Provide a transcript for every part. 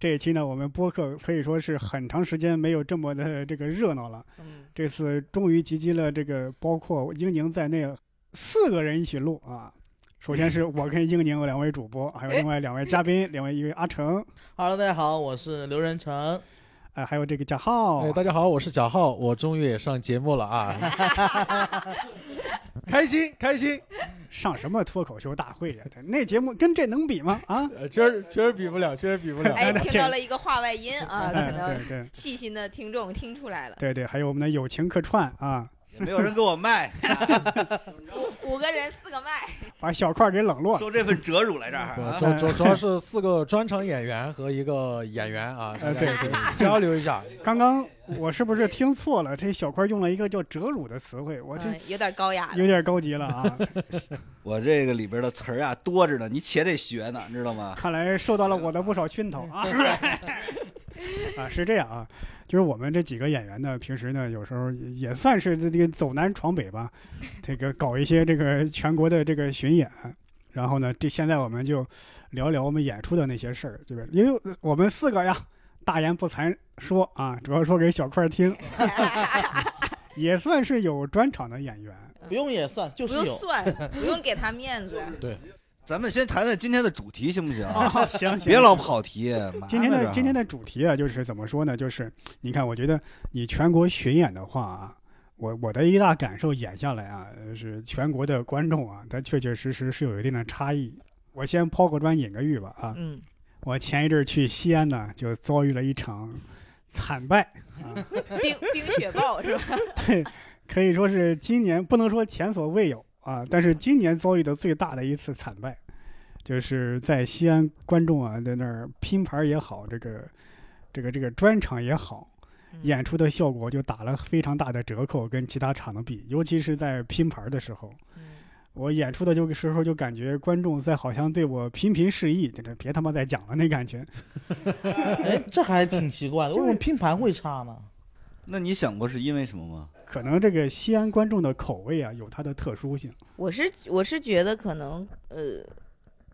这一期呢，我们播客可以说是很长时间没有这么的这个热闹了。嗯，这次终于集结了这个包括英宁在内四个人一起录啊。首先是我跟英宁两位主播，还有另外两位嘉宾，两位一位阿成，Hello，大家好，我是刘仁成。哎，还有这个贾浩。哎，大家好，我是贾浩，我终于也上节目了啊，开心开心，上什么脱口秀大会呀、那节目跟这能比吗？啊？呃确实确实比不了，确实比不了。哎，听到了一个话外音啊，可哎，能细心的听众听出来了。对对，还有我们的友情客串啊，也没有人给我卖，五五个人四个麦，把小块给冷落了。收这份折辱来这儿啊。主主主要是四个专场演员和一个演员啊，呃对对交流一下。刚刚我是不是听错了？这小块用了一个叫“折辱”的词汇，我这嗯，有点高雅有。点高级了啊！我这个里边的词儿啊多着呢，你且得学呢，你知道吗？看来受到了我的不少熏陶啊！啊，是这样啊，就是我们这几个演员呢，平时呢有时候也也算是这个走南闯北吧，这个搞一些这个全国的这个巡演。然后呢，这现在我们就聊聊我们演出的那些事儿，对吧？因为我们四个呀，大言不惭说啊，主要说给小块儿听，也算是有专场的演员。不用也算，就不是有。用算，不用给他面子。咱们先谈谈今天的主题行不行？啊，行行，别老跑题。今天的今天的的主题啊，就是怎么说呢？就是你看，我觉得你全国巡演的话啊，我我的一大感受演下来啊，呃是全国的观众啊，他确确实实是有一定的差异。我先抛个砖引个玉吧啊，嗯，我前一阵儿去西安呢，就遭遇了一场惨败啊，冰冰雪暴是吧？对，可以说是今年不能说前所未有啊，但是今年遭遇的最大的一次惨败，就是在西安观众啊在那儿拼盘也好，这个这个这个专场也好，嗯演出的效果就打了非常大的折扣，跟其他场的比，尤其是在拼盘的时候，嗯我演出的就时候就感觉观众在好像对我频频示意，这个别他妈再讲了那感觉。哎，这还挺奇怪的，为什么拼盘会差呢？那你想过是因为什么吗？可能这个西安观众的口味啊有它的特殊性，我是我是觉得可能呃，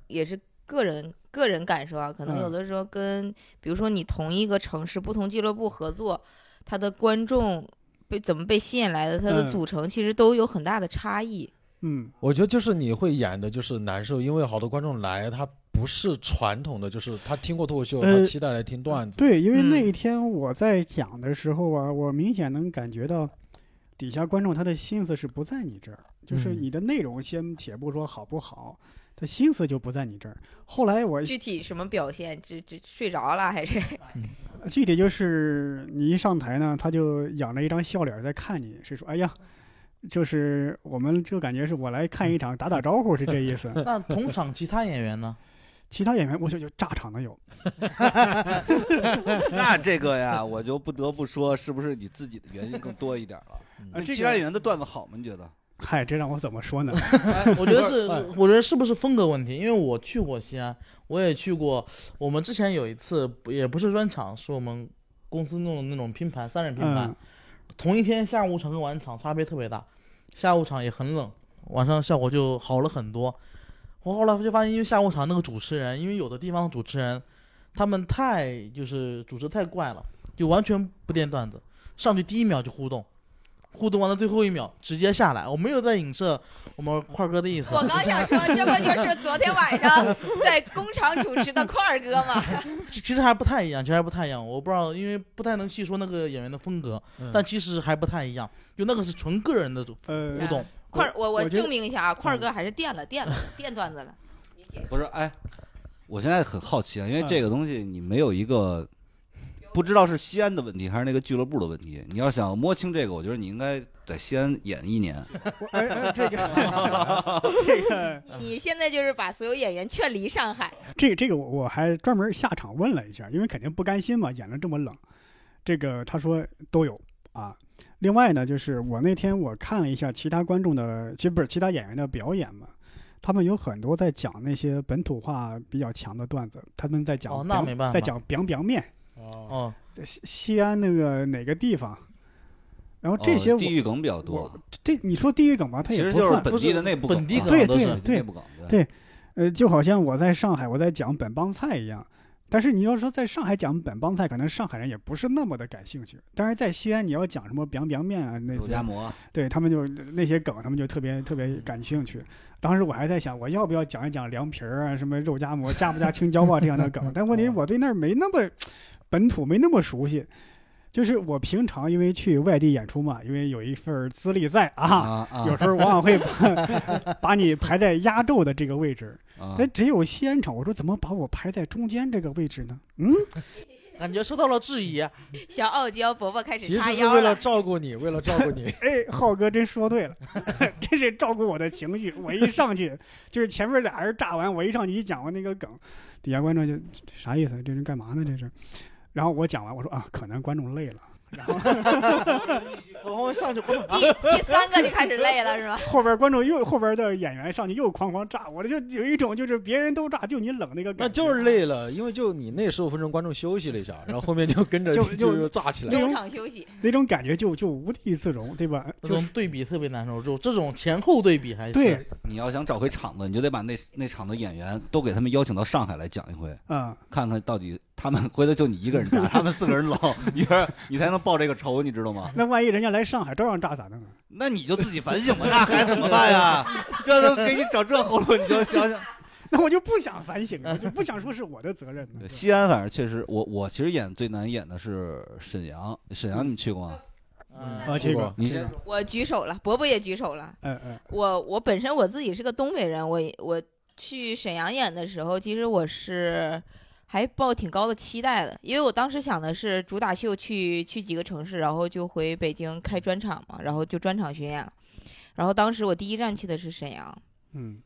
也是个人个人感受啊，可能嗯有的时候跟、比如说你同一个城市不同俱乐部合作，他的观众被怎么被吸引来的，他的嗯组成其实都有很大的差异。嗯。我觉得就是你会演的就是难受，因为好多观众来，他不是传统的，就是他听过脱口秀，呃他期待来听段子。对，因为那嗯一天我在讲的时候啊，我明显能感觉到底下观众他的心思是不在你这儿，就是嗯你的内容先且不说好不好，他心思就不在你这儿。后来我具体什么表现？这这睡着了还是？具体就是你一上台呢，他就仰着一张笑脸在看你，是说哎呀。就是我们就感觉是我来看一场打打招呼是这意思，那同场其他演员呢？其他演员我就就炸场的有，那这个呀，我就不得不说，是不是你自己的原因更多一点了？嗯其他演员的段子好吗？你觉得？嗨，这让我怎么说呢？我觉得是哎，我觉得是不是风格问题？因为我去过西安，我也去过。我们之前有一次也不是专场，是我们公司弄的那种拼盘，三人拼盘。嗯，同一天下午场跟晚场差别特别大，下午场也很冷，晚上效果就好了很多。我后来就发现，因为下午场那个主持人，因为有的地方主持人，他们太就是主持太怪了，就完全不垫段子，上去第一秒就互动，互动完了最后一秒直接下来。我没有在影射我们块儿哥的意思我，刚想说，这不就是昨天晚上在工厂主持的块儿哥吗？其其实还不太一样，其实还不太一样。我不知道，因为不太能细说那个演员的风格，嗯但其实还不太一样。就那个是纯个人的呃互动。块儿，我我证明一下啊，块儿哥还是垫了垫了垫段子了。不是，哎，我现在很好奇啊，因为这个东西你没有一个不知道是西安的问题还是那个俱乐部的问题。你要想摸清这个，我觉得你应该在西安演一年。哎哎这个 这个你现在就是把所有演员劝离上海，这个这个我我还专门下场问了一下，因为肯定不甘心嘛，演的这么冷。这个他说都有啊。另外呢，就是我那天我看了一下其他观众的，其实不是其他演员的表演嘛，他们有很多在讲那些本土化比较强的段子，他们在讲哦那没办法在讲 biang biang 面，哦，哦，在西西安那个哪个地方，然后这些地域梗比较多，这你说地域梗吧，它也不算，实就是本地的内部梗啊，本地梗对对对。对呃，就好像我在上海我在讲本帮菜一样。但是你要说在上海讲本帮菜，可能上海人也不是那么的感兴趣。但是在西安，你要讲什么 biang biang 面啊，那些肉夹馍，对他们就那些梗，他们就特别特别感兴趣。当时我还在想，我要不要讲一讲凉皮儿啊，什么肉夹馍，加不加青椒啊这样的梗。但问题是我对那儿没那么本土，没那么熟悉。就是我平常因为去外地演出嘛，因为有一份资历在啊，啊啊有时候往往会把把你排在压轴的这个位置。啊但只有西安场，我说怎么把我排在中间这个位置呢？嗯，感觉受到了质疑。小傲娇伯伯开始其叉腰实是为了了。照顾你，为了照顾你。哎，浩哥真说对了，真是照顾我的情绪。我一上去，就是前面俩人炸完，我一上去一讲完那个梗，底下观众就啥意思？这人干嘛呢？这是。然后我讲完，我说啊，可能观众累了。然后我后面上去，我第第三个就开始累了是吧？后边观众又后边的演员上去又哐哐炸，我这就有一种就是别人都炸，就你冷那个感觉。那就是累了，因为就你那十五分钟观众休息了一下，然后后面就跟着就就就又炸起来。中场休息，那种感觉就就无地自容，对吧？这种对比特别难受，就这种前后对比还是对，你要想找回场子，你就得把那那场的演员都给他们邀请到上海来讲一回，嗯，看看到底他们回头就你一个人炸，他们四个人捞，你说你才能报这个仇，你知道吗？那万一人家来上海照样炸咋弄啊？那你就自己反省吧，那还怎么办呀？这都给你整这后路，你就想想。那我就不想反省，了就不想说是我的责任西安反正确实，我我其实演最难演的是沈阳，沈阳你们去过吗？嗯啊，去过你先，我举手了，伯伯也举手了。嗯嗯我我本身我自己是个东北人，我我去沈阳演的时候，其实我是还抱挺高的期待的，因为我当时想的是主打秀去去几个城市，然后就回北京开专场嘛，然后就专场巡演了。然后当时我第一站去的是沈阳，嗯，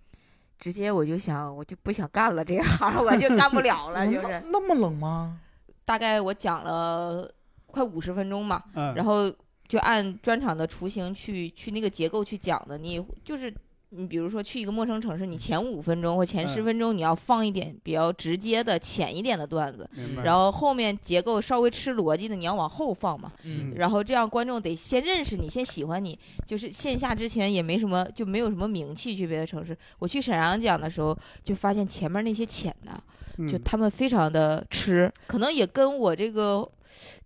直接我就想我就不想干了这行，我就干不了了，就那是那么冷吗？大概我讲了快五十分钟吧，嗯，然后就按专场的雏形去去那个结构去讲的。你就是你比如说去一个陌生城市，你前五分钟或前十嗯分钟你要放一点比较直接的、浅一点的段子，然后后面结构稍微吃逻辑的你要往后放嘛。嗯然后这样观众得先认识你，先喜欢你。就是线下之前也没什么，就没有什么名气去别的城市。我去沈阳讲的时候，就发现前面那些浅的，就嗯他们非常的吃，可能也跟我这个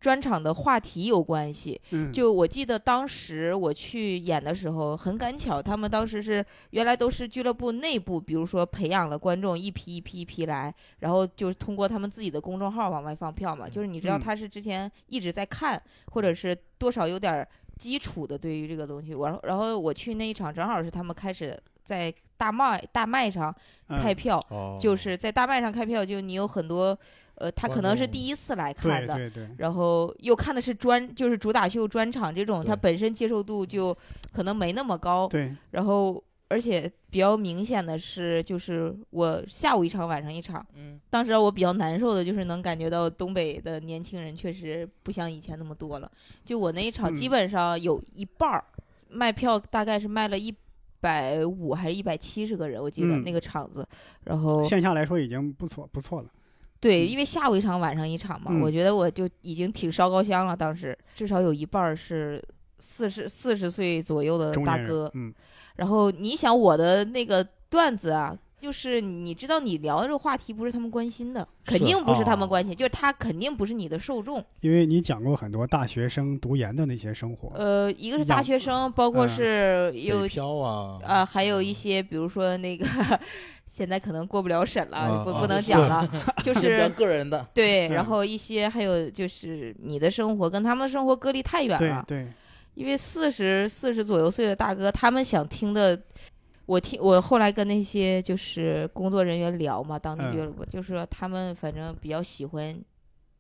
专场的话题有关系。嗯就我记得当时我去演的时候，很赶巧，他们当时是原来都是俱乐部内部，比如说培养了观众一批一批一批来，然后就是通过他们自己的公众号往外放票嘛。就是你知道嗯他是之前一直在看，或者是多少有点儿基础的对于这个东西。我然后我去那一场，正好是他们开始在大麦大麦上开嗯票，哦就是在大麦上开票，就你有很多，呃，他可能是第一次来看的，对对对，然后又看的是专，就是主打秀专场这种，他本身接受度就可能没那么高。对，然后，而且比较明显的是，就是我下午一场，晚上一场。嗯，当时我比较难受的就是能感觉到东北的年轻人确实不像以前那么多了。就我那一场，嗯基本上有一半儿卖票大概是卖了一百五还是一百七十个人，我记得嗯那个场子。然后线下来说已经不错不错了。对，嗯因为下午一场，晚上一场嘛，嗯我觉得我就已经挺烧高香了。当时至少有一半儿是四十四十岁左右的大哥。嗯然后你想我的那个段子啊，就是你知道你聊的这个话题不是他们关心的，肯定不是他们哦关心，就是他肯定不是你的受众。因为你讲过很多大学生读研的那些生活。呃，一个是大学生，包括嗯是有啊，呃，还有一些比如说那个。现在可能过不了审了，不不能讲了，就是个人的，对，然嗯后一些还有就是你的生活跟他们的生活隔离太远了，对对，因为四十四十左右岁的大哥，他们想听的，我听我后来跟那些就是工作人员聊嘛，当地嗯俱乐部，就是说他们反正比较喜欢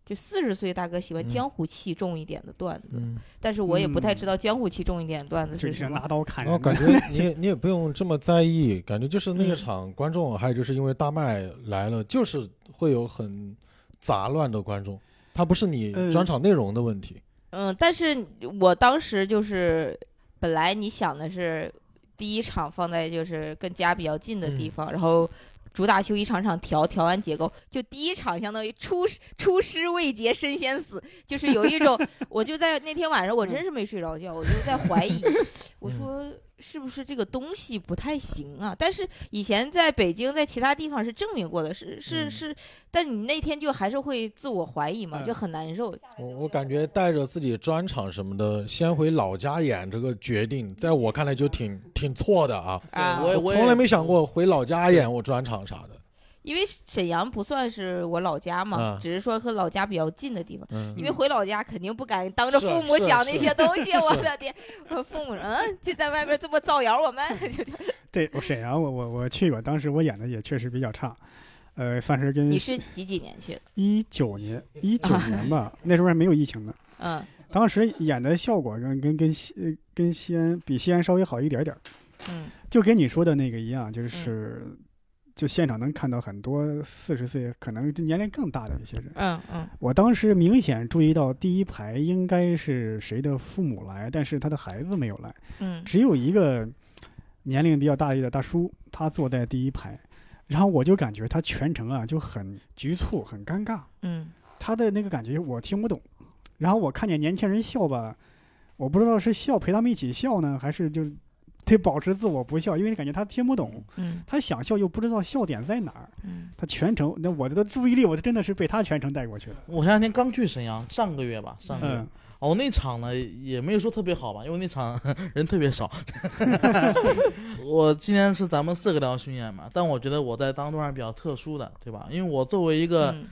就四十岁大哥喜欢嗯江湖气重一点的段子，嗯，但是我也不太嗯知道江湖气重一点的段子就是什么拿。刀砍然后人的。感觉你也你也不用这么在意，感觉就是那个嗯场观众，还有就是因为大麦来了，就是会有很杂乱的观众，他不是你呃专场内容的问题。嗯，但是我当时就是本来你想的是第一场放在就是跟家比较近的地嗯方，然后主打秀一场场调调完结构，就第一场相当于出师出师未捷身先死，就是有一种 我就在那天晚上我真是没睡着觉，我就在怀疑，我嗯说。是不是这个东西不太行啊？但是以前在北京，在其他地方是证明过的，是是嗯是，但你那天就还是会自我怀疑嘛，嗯就很难受。我我感觉带着自己专场什么的，先回老家演这个决定，在我看来就挺挺错的啊！啊我我从来没想过回老家演我专场啥的。因为沈阳不算是我老家嘛，嗯只是说和老家比较近的地方。嗯因为回老家肯定不敢当着是父母是讲那是些东西，我的天！我父母嗯，就在外面这么造谣我们，就就 对，我沈阳，我我我去过，当时我演的也确实比较差，呃，算是跟你是几几年去的？一九年一九年吧，那时候还没有疫情呢。嗯当时演的效果跟跟跟西呃跟西安比西安稍微好一点点儿，嗯就跟你说的那个一样，就是、就现场能看到很多四十岁可能年龄更大的一些人。嗯嗯。我当时明显注意到第一排应该是谁的父母来，但是他的孩子没有来，嗯。只有一个年龄比较大一点的大叔，他坐在第一排，然后我就感觉他全程啊就很局促、很尴尬，嗯。他的那个感觉我听不懂。然后我看见年轻人笑吧，我不知道是笑陪他们一起笑呢，还是就得保持自我不笑，因为感觉他听不懂，嗯他想笑又不知道笑点在哪儿。嗯他全程那我的注意力，我真的是被他全程带过去了。我前两天刚去沈阳，上个月吧，上个月。嗯哦，那场呢也没有说特别好吧，因为那场 人特别少。我今天是咱们四个聊巡演嘛，但我觉得我在当中还是比较特殊的，对吧？因为我作为一个，嗯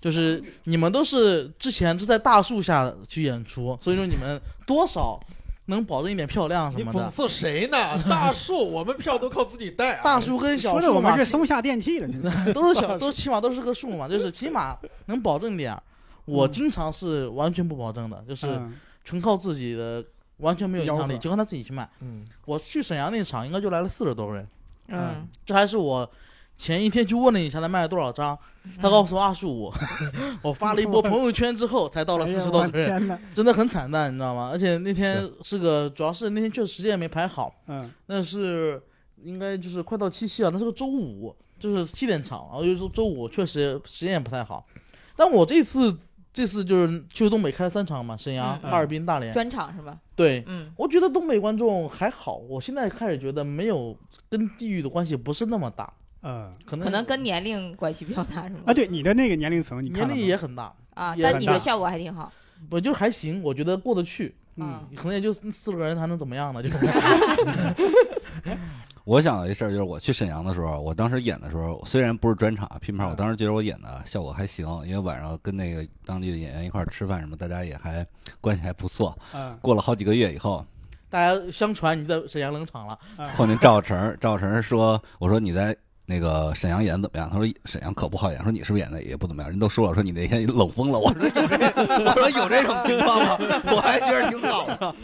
就是你们都是之前是在大树下去演出，所以说你们多少能保证一点漂亮什么的。你讽刺谁呢？大树，我们票都靠自己带、啊。大树跟小说的我树嘛们是，松下电器了，都是小，都起码都是个树嘛，就是起码能保证点儿。我嗯经常是完全不保证的，就是嗯纯靠自己的，完全没有影响力，就靠他自己去卖。嗯，我去沈阳那场应该就来了四十多个人，嗯，这还是我前一天去问了一下他卖了多少张，嗯。他告诉我二十五，我发了一波朋友圈之后才到了四十多个人！真的很惨淡，你知道吗？而且那天是个，主要是那天确实时间也没排好，嗯。那是应该就是快到七夕了，那是个周五，就是七点场，然后又是周五，确实时间也不太好。但我这次这次就是去东北开了三场嘛，沈阳、嗯哈尔滨、大连，专场是吧？对，嗯。我觉得东北观众还好，我现在开始觉得没有跟地域的关系不是那么大，嗯可能可能跟年龄关系比较大是吗？啊，对你的那个年龄层，你年龄也很大，啊，但你的效果还挺好。我就还行，我觉得过得去，嗯可能也就四十个人还能怎么样呢？就 我想到一事儿就是，我去沈阳的时候，我当时演的时候，虽然不是专场拼盘，我当时觉得我演的效果还行，因为晚上跟那个当地的演员一块儿吃饭什么，大家也还关系还不错。嗯过了好几个月以后，大家相传你在沈阳冷场了，嗯碰见赵成，赵成说：“我说你在那个沈阳演的怎么样？”他说：“沈阳可不好演。”说你是不是演的也不怎么样？人都说了，说你那天冷风了。我说 有这，我说有这种情况吗？我还觉得挺好的。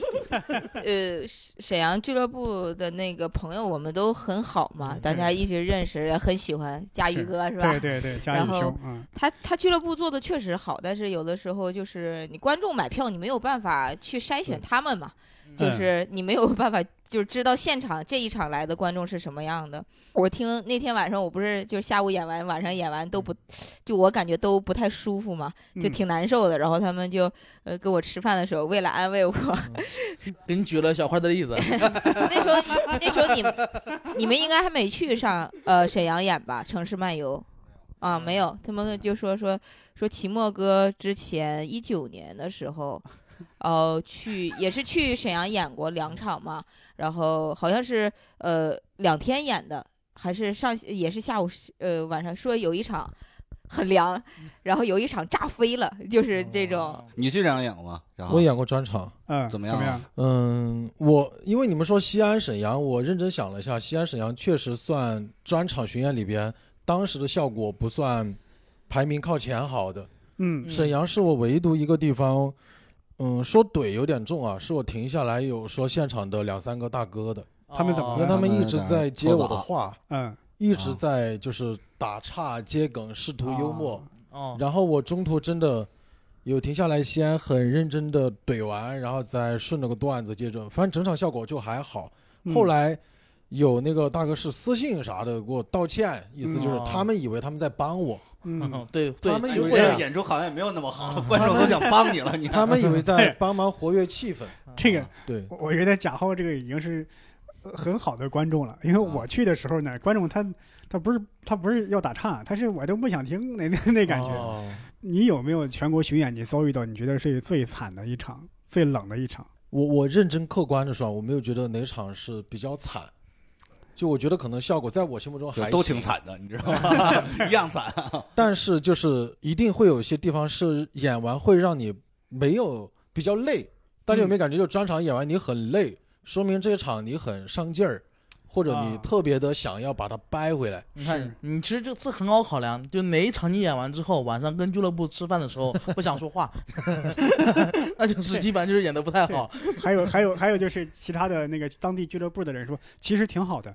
呃，沈沈阳俱乐部的那个朋友，我们都很好嘛，大家一直认识，也很喜欢佳宇哥是吧？对对对，嘉然后他他俱乐部做的确实好，但是有的时候就是你观众买票，你没有办法去筛选他们嘛，就嗯。是你没有办法就是知道现场这一场来的观众是什么样的。我听那天晚上我不是就是下午演完，晚上演完都不，就我感觉都不太舒服嘛，就嗯。挺难受的。然后他们就呃跟我吃饭的时候，为了安慰我，给你举了小花的例子，那时候那时候你们你们应该还没去上呃沈阳演吧，《城市漫游》啊没有，他们就说说说齐墨哥之前一九年的时候，呃去也是去沈阳演过两场嘛，然后好像是呃两天演的，还是上也是下午呃晚上说有一场很凉，然后有一场炸飞了，就是这种。你去沈阳演过吗？然后我演过专场。嗯，怎么样啊怎么样？嗯，我因为你们说西安、沈阳，我认真想了一下，西安、沈阳确实算专场巡演里边当时的效果不算排名靠前好的。嗯嗯沈阳是我唯独一个地方，嗯，说怼有点重啊，是我停下来有说现场的两三个大哥的，他们怎么哦因为他们一直在接我的话，嗯，一直在就是打岔、接梗、试图幽默。哦，然后我中途真的有停下来，先很认真的怼完，然后再顺着个段子接着，反正整场效果就还好。嗯。后来有那个大哥是私信啥的给我道歉，意思就是嗯。他们以为他们在帮我，嗯，对对，他们以为演出好像也没有那么好，观众都想帮你了，你看他们以为在 帮忙活跃气氛。这个对，我我觉得贾浩这个已经是呃很好的观众了，因为我去的时候呢，观众他他不是他不是要打岔，他是我都不想听那那那感觉。哦你有没有全国巡演你遭遇到你觉得是最惨的一场、最冷的一场？我我认真客观的说，我没有觉得哪场是比较惨，就我觉得可能效果在我心目中还都挺，惨的，你知道吗？一样惨。但是就是一定会有一些地方是演完会让你没有比较累。大家有没有感觉，就专场演完你很累，说明这一场你很上劲儿，或者你啊特别的想要把它掰回来。你是看，你其实这这很好考量，就哪一场你演完之后，晚上跟俱乐部吃饭的时候 不想说话，那就是基本上就是演的不太好。还有还有还有就是其他的那个当地俱乐部的人说，其实挺好的。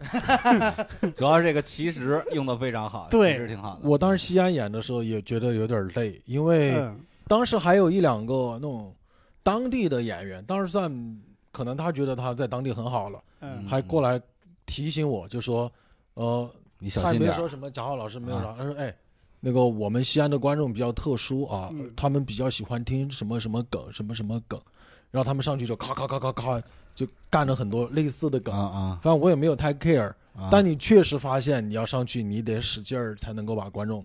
主要是这个其实用的非常好，对其实挺好的。我当时西安演的时候也觉得有点累，因为嗯当时还有一两个那种当地的演员，当时算可能他觉得他在当地很好了，嗯还过来提醒我，就说，呃，你小他也心点儿。没说什么贾浩老师没有啥，他说哎，那个我们西安的观众比较特殊啊，嗯他们比较喜欢听什么什么梗，什么什么梗，然后他们上去就咔咔咔咔咔就干了很多类似的梗，啊啊！反正我也没有太 care，、啊但你确实发现你要上去，你得使劲儿才能够把观众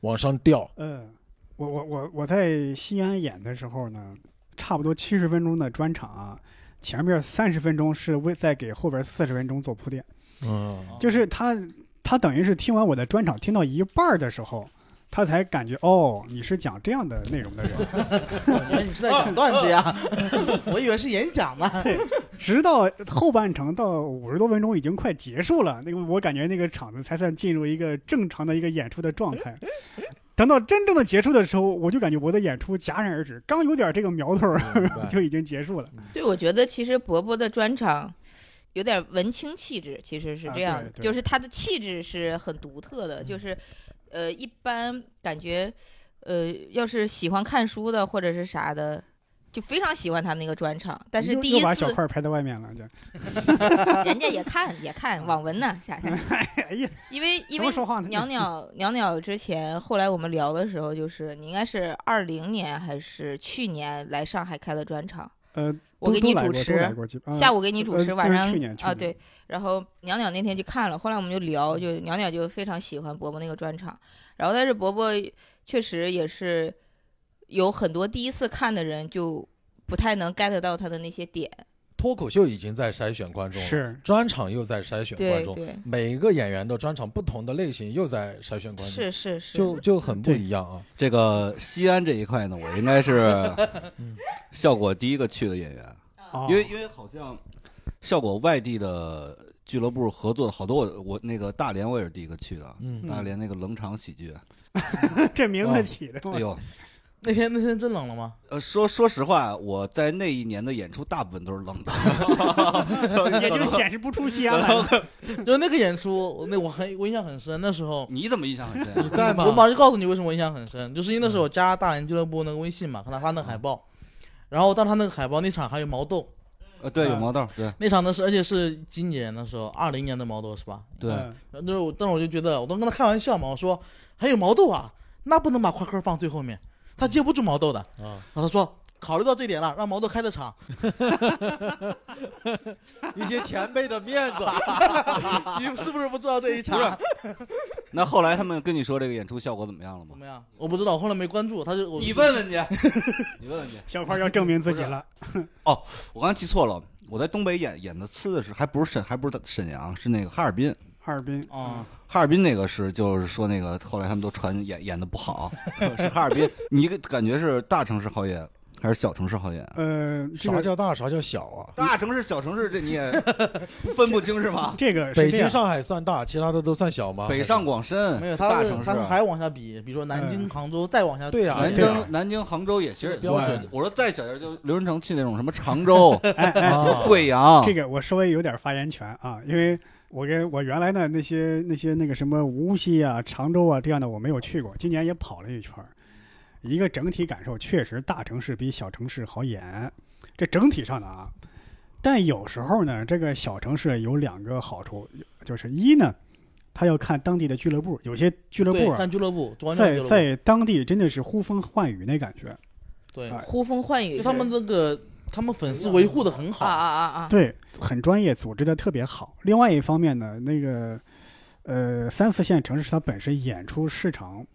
往上吊。嗯，我我我我在西安演的时候呢，差不多七十分钟的专场啊，前面三十分钟是为在给后边四十分钟做铺垫，嗯，就是他他等于是听完我的专场听到一半儿的时候。他才感觉哦，你是讲这样的内容的人，原来你是在讲段子呀，我以为是演讲呢。直到后半程到五十多分钟已经快结束了，那个我感觉那个场子才算进入一个正常的一个演出的状态。等到真正的结束的时候，我就感觉我的演出戛然而止，刚有点这个苗头 就已经结束了。对，我觉得其实伯伯的专场有点文青气质，其实是啊这样的，就是他的气质是很独特的，就是呃，一般感觉呃，要是喜欢看书的或者是啥的，就非常喜欢他那个专场。但是第一次又把小块儿排在外面了，这 人家也看也看网文呢啥的，哎呀，因为因为？袅袅袅袅之前，后来我们聊的时候，就是你应该是二零年还是去年来上海开的专场，呃，我给你主持，下午给你主持，晚上啊对，然后袅袅那天去看了，后来我们就聊，就袅袅就非常喜欢伯伯那个专场，然后但是伯伯确实也是有很多第一次看的人就不太能 get 到他的那些点，脱口秀已经在筛选观众了，是。专场又在筛选观众，对。对，每一个演员的专场不同的类型又在筛选观众，是是是，就就很不一样啊。这个西安这一块呢，我应该是 效果第一个去的演员，哦。因为因为好像效果外地的俱乐部合作的好多我，我那个大连我也是第一个去的，嗯。大连那个冷场喜剧，这名哦字起的，哎呦，那天那天真冷了吗？呃，说说实话，我在那一年的演出大部分都是冷的 也就显示不出西安来。就那个演出，那我很我印象很深。那时候你怎么印象很深你？在吗？我马上就告诉你为什么我印象很深，就是因为那时候我加大连俱乐部那个微信嘛，看他发那个海报，然后当他那个海报那场还有毛豆，呃，对，有毛豆，对那场呢是而且是今年的时候，二零年的毛豆是吧？对，嗯那时候我但是我就觉得，我都跟他开玩笑嘛，我说还有毛豆啊，那不能把夸克放最后面，他接不住毛豆的。啊，然后他说考虑到这点了，让毛豆开的场。一些前辈的面子，你是不是不知道这一场？那后来他们跟你说这个演出效果怎么样了吗？怎么样？我不知道，我后来没关注。他就你问问去，你问问去。小块要证明自己了。哦我刚才记错了，我在东北演演的次的是还不是沈还不是沈阳，是那个哈尔滨。哈尔滨，啊，哈尔滨那个是就是说那个后来他们都传演演的不好，是哈尔滨。你感觉是大城市好演，还是小城市好演？呃，这个啥叫大，啥叫小啊？大城市、小城市，这你也 分不清是吗？这个北京、上海算大，其他的都算小吗？北上广深没有，他大城市他，们还往下比，比如说南京、嗯杭州，再往下。对呀南京、南京、杭州也其实标准我说再小点就刘仁成去那种什么常州、哎哎，啊贵阳，这个我稍微有点发言权啊，因为我跟我原来呢那些那些那个什么无锡啊、常州啊这样的我没有去过，今年也跑了一圈儿，一个整体感受确实大城市比小城市好演，这整体上的啊。但有时候呢，这个小城市有两个好处，就是一呢，他要看当地的俱乐部，有些俱乐部啊，看俱乐部，主观上在在当地真的是呼风唤雨那感觉，对，啊呼风唤雨，就他们那个他们粉丝维护的很啊好。啊啊啊啊，对，很专业，组织的特别好。另外一方面呢，那个呃三四线城市它本身演出市场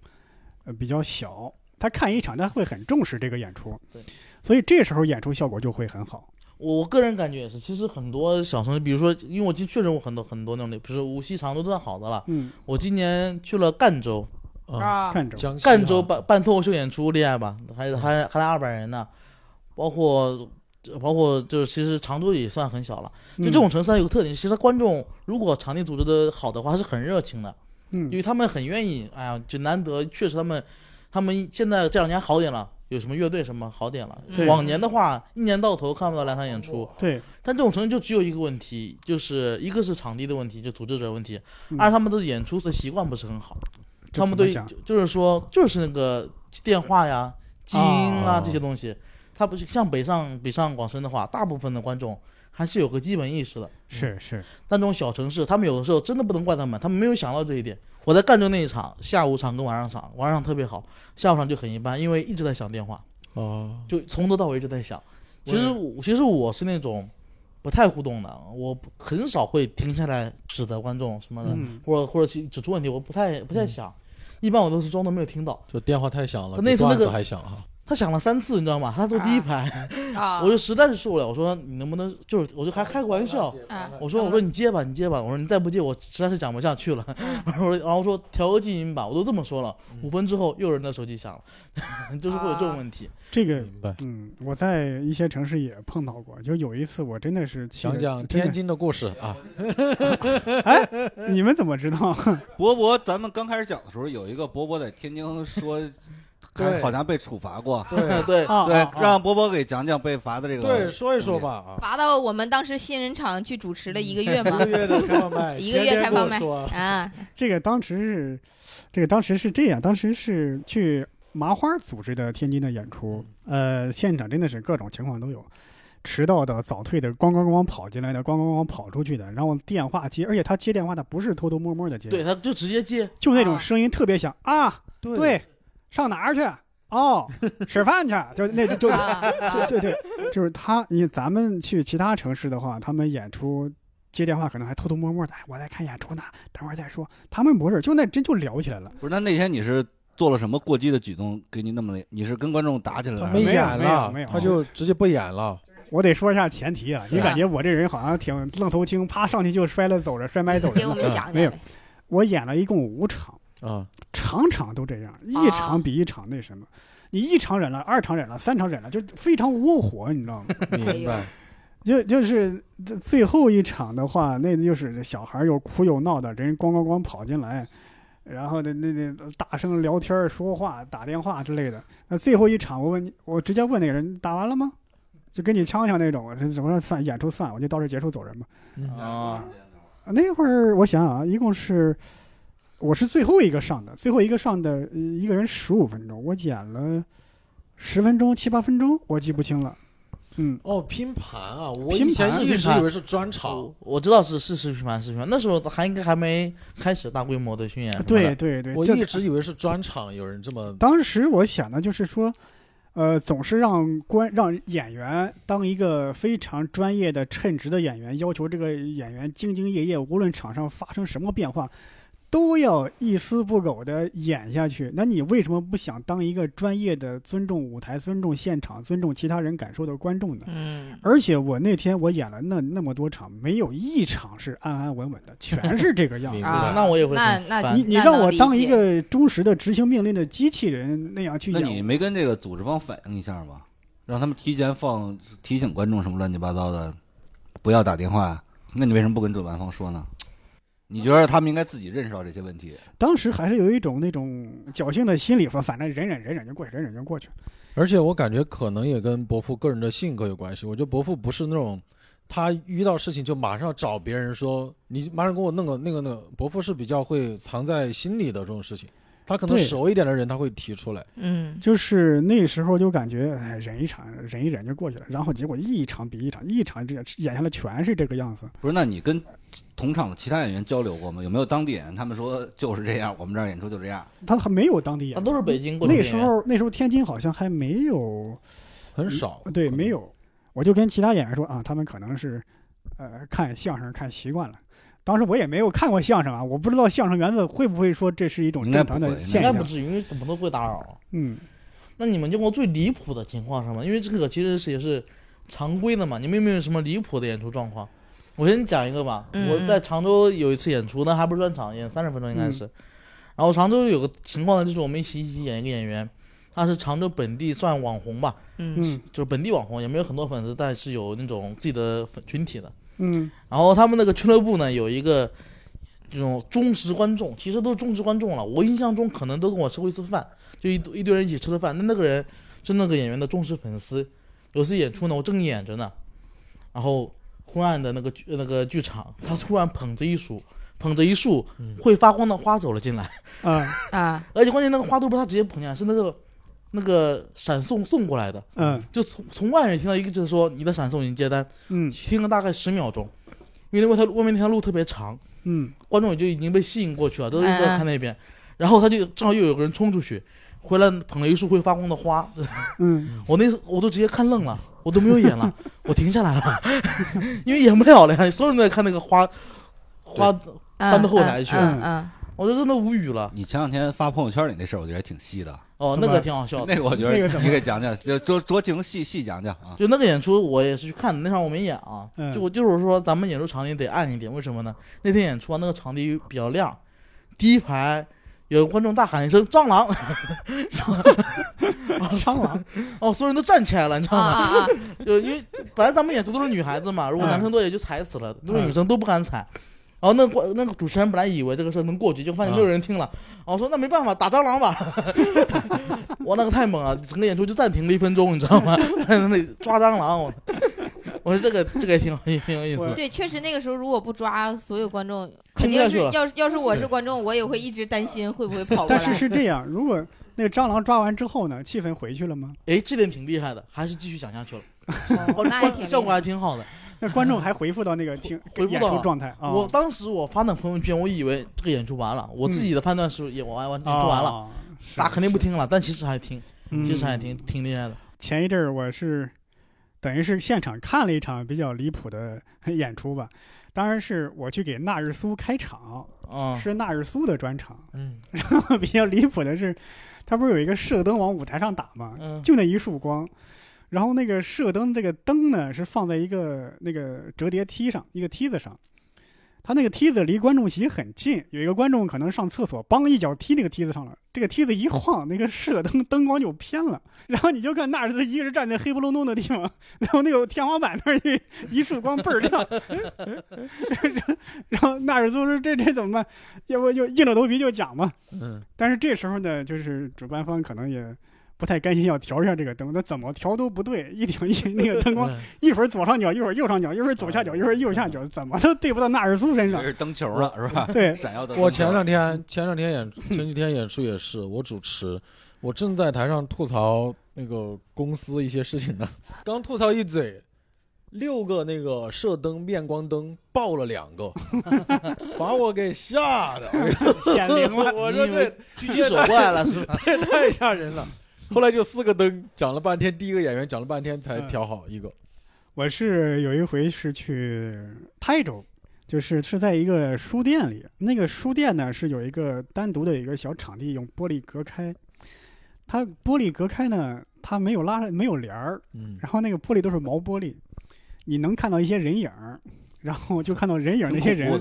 呃比较小，他看一场他会很重视这个演出对，所以这时候演出效果就会很好。我个人感觉也是，其实很多小城市，比如说，因为我今确实我很多很多那种，比如说无锡、常州都算好的了。嗯，我今年去了赣州，啊，啊，看着江西赣州啊办办脱口秀演出厉害吧？还还还来二百人呢，包括包括就是其实常州也算很小了。就这种城市它有个特点，其实它观众如果场地组织的好的话，是很热情的，嗯因为他们很愿意。哎呀，就难得确实他们他们现在这两年好点了。有什么乐队什么好点了对？往年的话，一年到头看不到两场演出，对，但这种城市就只有一个问题，就是一个是场地的问题，就组织者问题；嗯二他们的演出的习惯不是很好，他们对就就是说就是那个电话呀、基因啊哦这些东西，他不是像北上北上广深的话，大部分的观众还是有个基本意识的。是是，但这种小城市，他们有的时候真的不能怪他们，他们没有想到这一点。我在赣州那一场，下午场跟晚上场，晚上场特别好，下午场就很一般，因为一直在响电话。哦，就从头到尾一直在响。其实其实我是那种不太互动的，我很少会停下来指责观众什么的，嗯或者或者去指出问题，我不太不太想。一般我都是装作没有听到。就电话太响了，那次那个还响啊。他响了三次，你知道吗？他坐第一排，啊，我就实在是受不了。我说你能不能就是，我就还开个玩笑。啊我说我说你接吧，你接吧。我说你再不接，我实在是讲不下去了。我说然后说调个静音吧，我都这么说了。五分之后又有人的手机响了，就是会有这种问题。这个。明白。嗯，我在一些城市也碰到过，就有一次我真的是想讲讲天津的故事啊，你们怎么知道？博博，咱们刚开始讲的时候，有一个博博在天津说，还对。好像被处罚过。对。对，对啊啊，啊让波波给讲讲被罚的这个。对，说一说。吧啊。罚到我们当时新人场去主持了一个月嘛。一个，月的开放麦，一个月 开放麦啊，这个当时是，这个当时是这样，当时是去麻花组织的天津的演出，呃，现场真的是各种情况都有，迟到的、早退的、咣咣咣跑进来的、咣咣咣跑出去的，然后电话接，而且他接电话他不是偷偷摸摸的接，对，他就直接接。就那种啊。声音特别响啊，对。对，上哪儿去？哦，吃饭去，就那就就就就对对对，就是他，你咱们去其他城市的话，他们演出接电话可能还偷偷摸摸的，哎，我在看演出呢，等会儿再说。他们不是，就那真就聊起来了。不是，那那天你是做了什么过激的举动，给你那么你是跟观众打起来了？没演了没有，他就直接不演了。我得说一下前提啊，你感觉我这人好像挺愣头青，啪上去就摔了走着，摔麦走着。给我们讲没有。我演了一共五场，啊，场场都这样，一场比一场那什么。你一场忍了，二场忍了，三场忍了，就非常窝火，你知道吗？明白。就就是最后一场的话，那就是小孩又哭又闹的，人咣咣咣跑进来，然后那那那大声聊天儿说话、打电话之类的。那最后一场，我问你，我直接问那个人打完了吗？就跟你呛呛那种，怎么说算演出算，我就到这结束走人吧。啊，那会儿我想想啊，一共是我是最后一个上的，最后一个上的呃一个人十五分钟，我演了十分钟七八分钟，我记不清了。嗯，哦，拼盘啊！我拼以前一盘拼盘直以为是专场我，知道是是是拼盘是频繁，那时候还应该还没开始大规模的巡演。对对对，我一直以为是专场，有人这么当时我想的就是说，呃，总是让观让演员当一个非常专业的称职的演员，要求这个演员兢兢业业，无论场上发生什么变化，都要一丝不苟的演下去。那你为什么不想当一个专业的、尊重舞台、尊重现场、尊重其他人感受的观众呢？嗯，而且我那天我演了那那么多场，没有一场是安安稳稳的，全是这个样子 啊，那我也会很那那你你让我当一个忠实的执行命令的机器人那样去那，你没跟这个组织方反映一下吗？让他们提前放提醒观众什么乱七八糟的，不要打电话。那你为什么不跟主办方说呢？你觉得他们应该自己认识到这些问题？当时还是有一种那种侥幸的心理，说反正忍忍忍忍就过去，忍忍就过去了。而且我感觉可能也跟伯父个人的性格有关系。我觉得伯父不是那种他遇到事情就马上找别人说你马上给我弄个那个那个。伯父是比较会藏在心里的这种事情，他可能熟一点的人他会提出来。嗯，就是那时候就感觉，哎，忍一场，忍一忍就过去了。然后结果一场比一场，一场这演下来全是这个样子。不是？那你跟同场的其他演员交流过吗？有没有当地演员他们说就是这样，我们这儿演出就这样？他还没有当地演员，他都是北京过去的那。时候那时候天津好像还没有，很少，对，没。有。我就跟其他演员说啊，他们可能是，呃，看相声看习惯了。当时我也没有看过相声啊，我不知道相声园子会不会说这是一种应该正常不会的现象。应该不至于，因为怎么都不会打扰。嗯，那你们见过最离谱的情况是什么？因为这个其实是也是常规的嘛。你们有没有什么离谱的演出状况？我先讲一个吧。嗯我在常州有一次演出，那还不是专场，演三十分钟应该是。然后常州有个情况呢，就是我们一起一起演一个演员，他是常州本地算网红吧，嗯嗯就是本地网红，也没有很多粉丝，但是有那种自己的粉群体的。嗯然后他们那个俱乐部呢，有一个这种忠实观众，其实都是忠实观众了。我印象中可能都跟我吃过一次饭，就一一堆人一起吃的饭。那那个人是那个演员的忠实粉丝。有次演出呢，我正演着呢，然后昏暗的那个剧那个剧场，他突然捧着一束捧着一束嗯会发光的花走了进来，啊啊，而且关键那个花都不是他直接捧进来，是那个那个闪送送过来的，嗯。就从从外面听到一个就是说你的闪送已经接单，嗯。听了大概十秒钟，因为外头外面那条路特别长，嗯。观众也就已经被吸引过去了，都在看那边。然后他就正好又有个人冲出去，回来捧了一束会发光的花，嗯。我那我都直接看愣了，我都没有演了，我停下来了，因为演不了了呀，所有人都在看那个花花，搬搬到后台去嗯嗯，我就真的无语了。你前两天发朋友圈里那事儿，我觉得还挺细的。哦，那个挺好笑的。那个我觉得那个怎么你给讲讲，就酌酌情细细讲讲啊。就那个演出，我也是去看的，那场我没演啊。嗯就我就是说，咱们演出场地得暗一点，为什么呢？那天演出啊，那个场地比较亮，第一排有个观众大喊一声“蟑螂 ”，蟑螂，哦，所有人都站起来了，你知道吗？啊啊啊，就因为本来咱们演出都是女孩子嘛，如果嗯男生多也就踩死了，都是女生都不敢踩。然后那个观那个主持人本来以为这个事儿能过去，就发现没有人听了。然后说那没办法，打蟑螂吧。我那个太猛了，整个演出就暂停了一分钟，你知道吗？在 那里抓蟑螂，我 我说这个这个也挺有挺有意思。对，确实那个时候如果不抓所有观众，肯定是要是要是我是观众，我也会一直担心会不会跑过来。但是是这样，如果那个蟑螂抓完之后呢，气氛回去了吗？哎，这点挺厉害的，还是继续讲下去了，哦那还挺效果还挺好的。那观众还回复到那个听演回复到出状态啊？我当时我发那朋友圈，我以为这个演出完了，我自己的判断是演完完演出完了，大家肯定不听了，但其实还听，嗯其实还挺挺厉害的。前一阵儿我是等于是现场看了一场比较离谱的 演出吧，当然是我去给纳日苏开场，嗯是纳日苏的专场。嗯，然后比较离谱的是，他不是有一个射灯往舞台上打吗？嗯就那一束光，然后那个射灯这个灯呢是放在一个那个折叠梯上，一个梯子上。他那个梯子离观众席很近，有一个观众可能上厕所，梆一脚踢那个梯子上了，这个梯子一晃，那个射灯灯光就偏了，然后你就看那儿他一个人站在黑不隆咚的地方，然后那个天花板那儿一一束光倍儿亮，然后纳尔苏说这这怎么办？要不就硬着头皮就讲吧。嗯，但是这时候呢，就是主办方可能也不太甘心要调一下这个灯，那怎么调都不对，一顶一那个灯光 一会儿左上角，一会儿右上角，一会儿左下角，一会儿右下角，怎么都对不到纳尔苏身上这。是灯球了是吧？对，闪耀灯。我前两天前两天演前几天演出也是我主持，我正在台上吐槽那个公司一些事情呢，刚吐槽一嘴，六个那个射灯面光灯爆了两个，把我给吓的，显灵了。我说这狙击手过来了是吧？这太吓人了。后来就四个灯，讲了半天，第一个演员讲了半天才调好一个。我是有一回是去台州，就是是在一个书店里，那个书店呢是有一个单独的一个小场地，用玻璃隔开。它玻璃隔开呢，它没有拉没有帘儿，嗯，然后那个玻璃都是毛玻璃，你能看到一些人影儿，然后就看到人影那些人。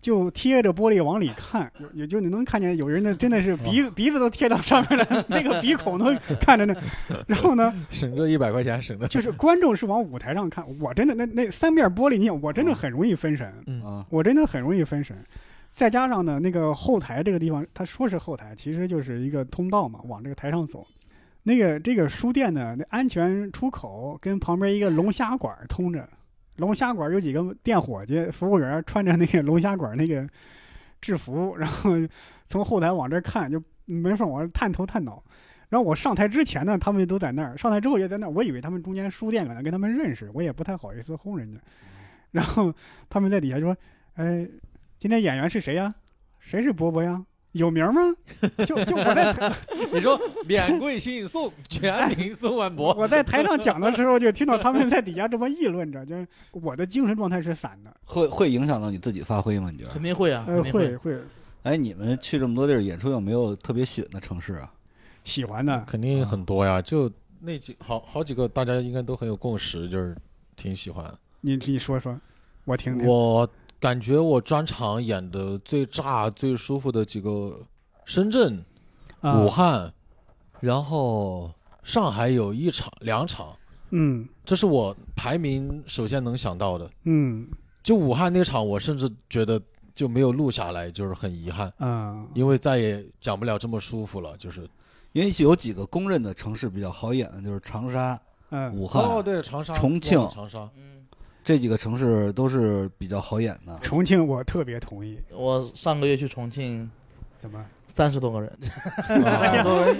就贴着玻璃往里看，也就你能看见有人的真的是鼻子鼻子都贴到上面了，那个鼻孔都看着呢。然后呢，省这一百块钱省的，就是观众是往舞台上看，我真的那那三面玻璃，你我真的很容易分神，我真的很容易分神。再加上呢，那个后台这个地方，他说是后台，其实就是一个通道嘛，往这个台上走。那个这个书店呢，那安全出口跟旁边一个龙虾馆通着，龙虾馆有几个店伙计、服务员穿着那个龙虾馆那个制服，然后从后台往这看，就没法往这探头探脑。然后我上台之前呢，他们都在那儿；上台之后也在那儿。我以为他们中间书店可能跟他们认识，我也不太好意思轰人家。然后他们在底下就说：“哎，今天演员是谁呀？谁是波波呀？有名吗？” 就就我在台你说免贵姓宋，全名宋万博，我在台上讲的时候，就听到他们在底下这么议论着，就是我的精神状态是散的。会会影响到你自己发挥吗？你觉得肯？定会啊，呃，会会哎，你们去这么多地儿演出，有没有特别喜欢的城市啊？喜欢的。肯定很多呀，就那几好好几个，大家应该都很有共识，就是挺喜欢。你你说说，我听听。我感觉我专场演的最炸、最舒服的几个，深圳、啊武汉，然后上海有一场、两场，嗯这是我排名首先能想到的。嗯就武汉那场，我甚至觉得就没有录下来，就是很遗憾，嗯因为再也讲不了这么舒服了。就是因为有几个公认的城市比较好演的，就是长沙、嗯武汉、哦，对，长沙、重庆长沙，嗯，这几个城市都是比较好演的。重庆我特别同意。我上个月去重庆，怎么？三十多个人，三十多个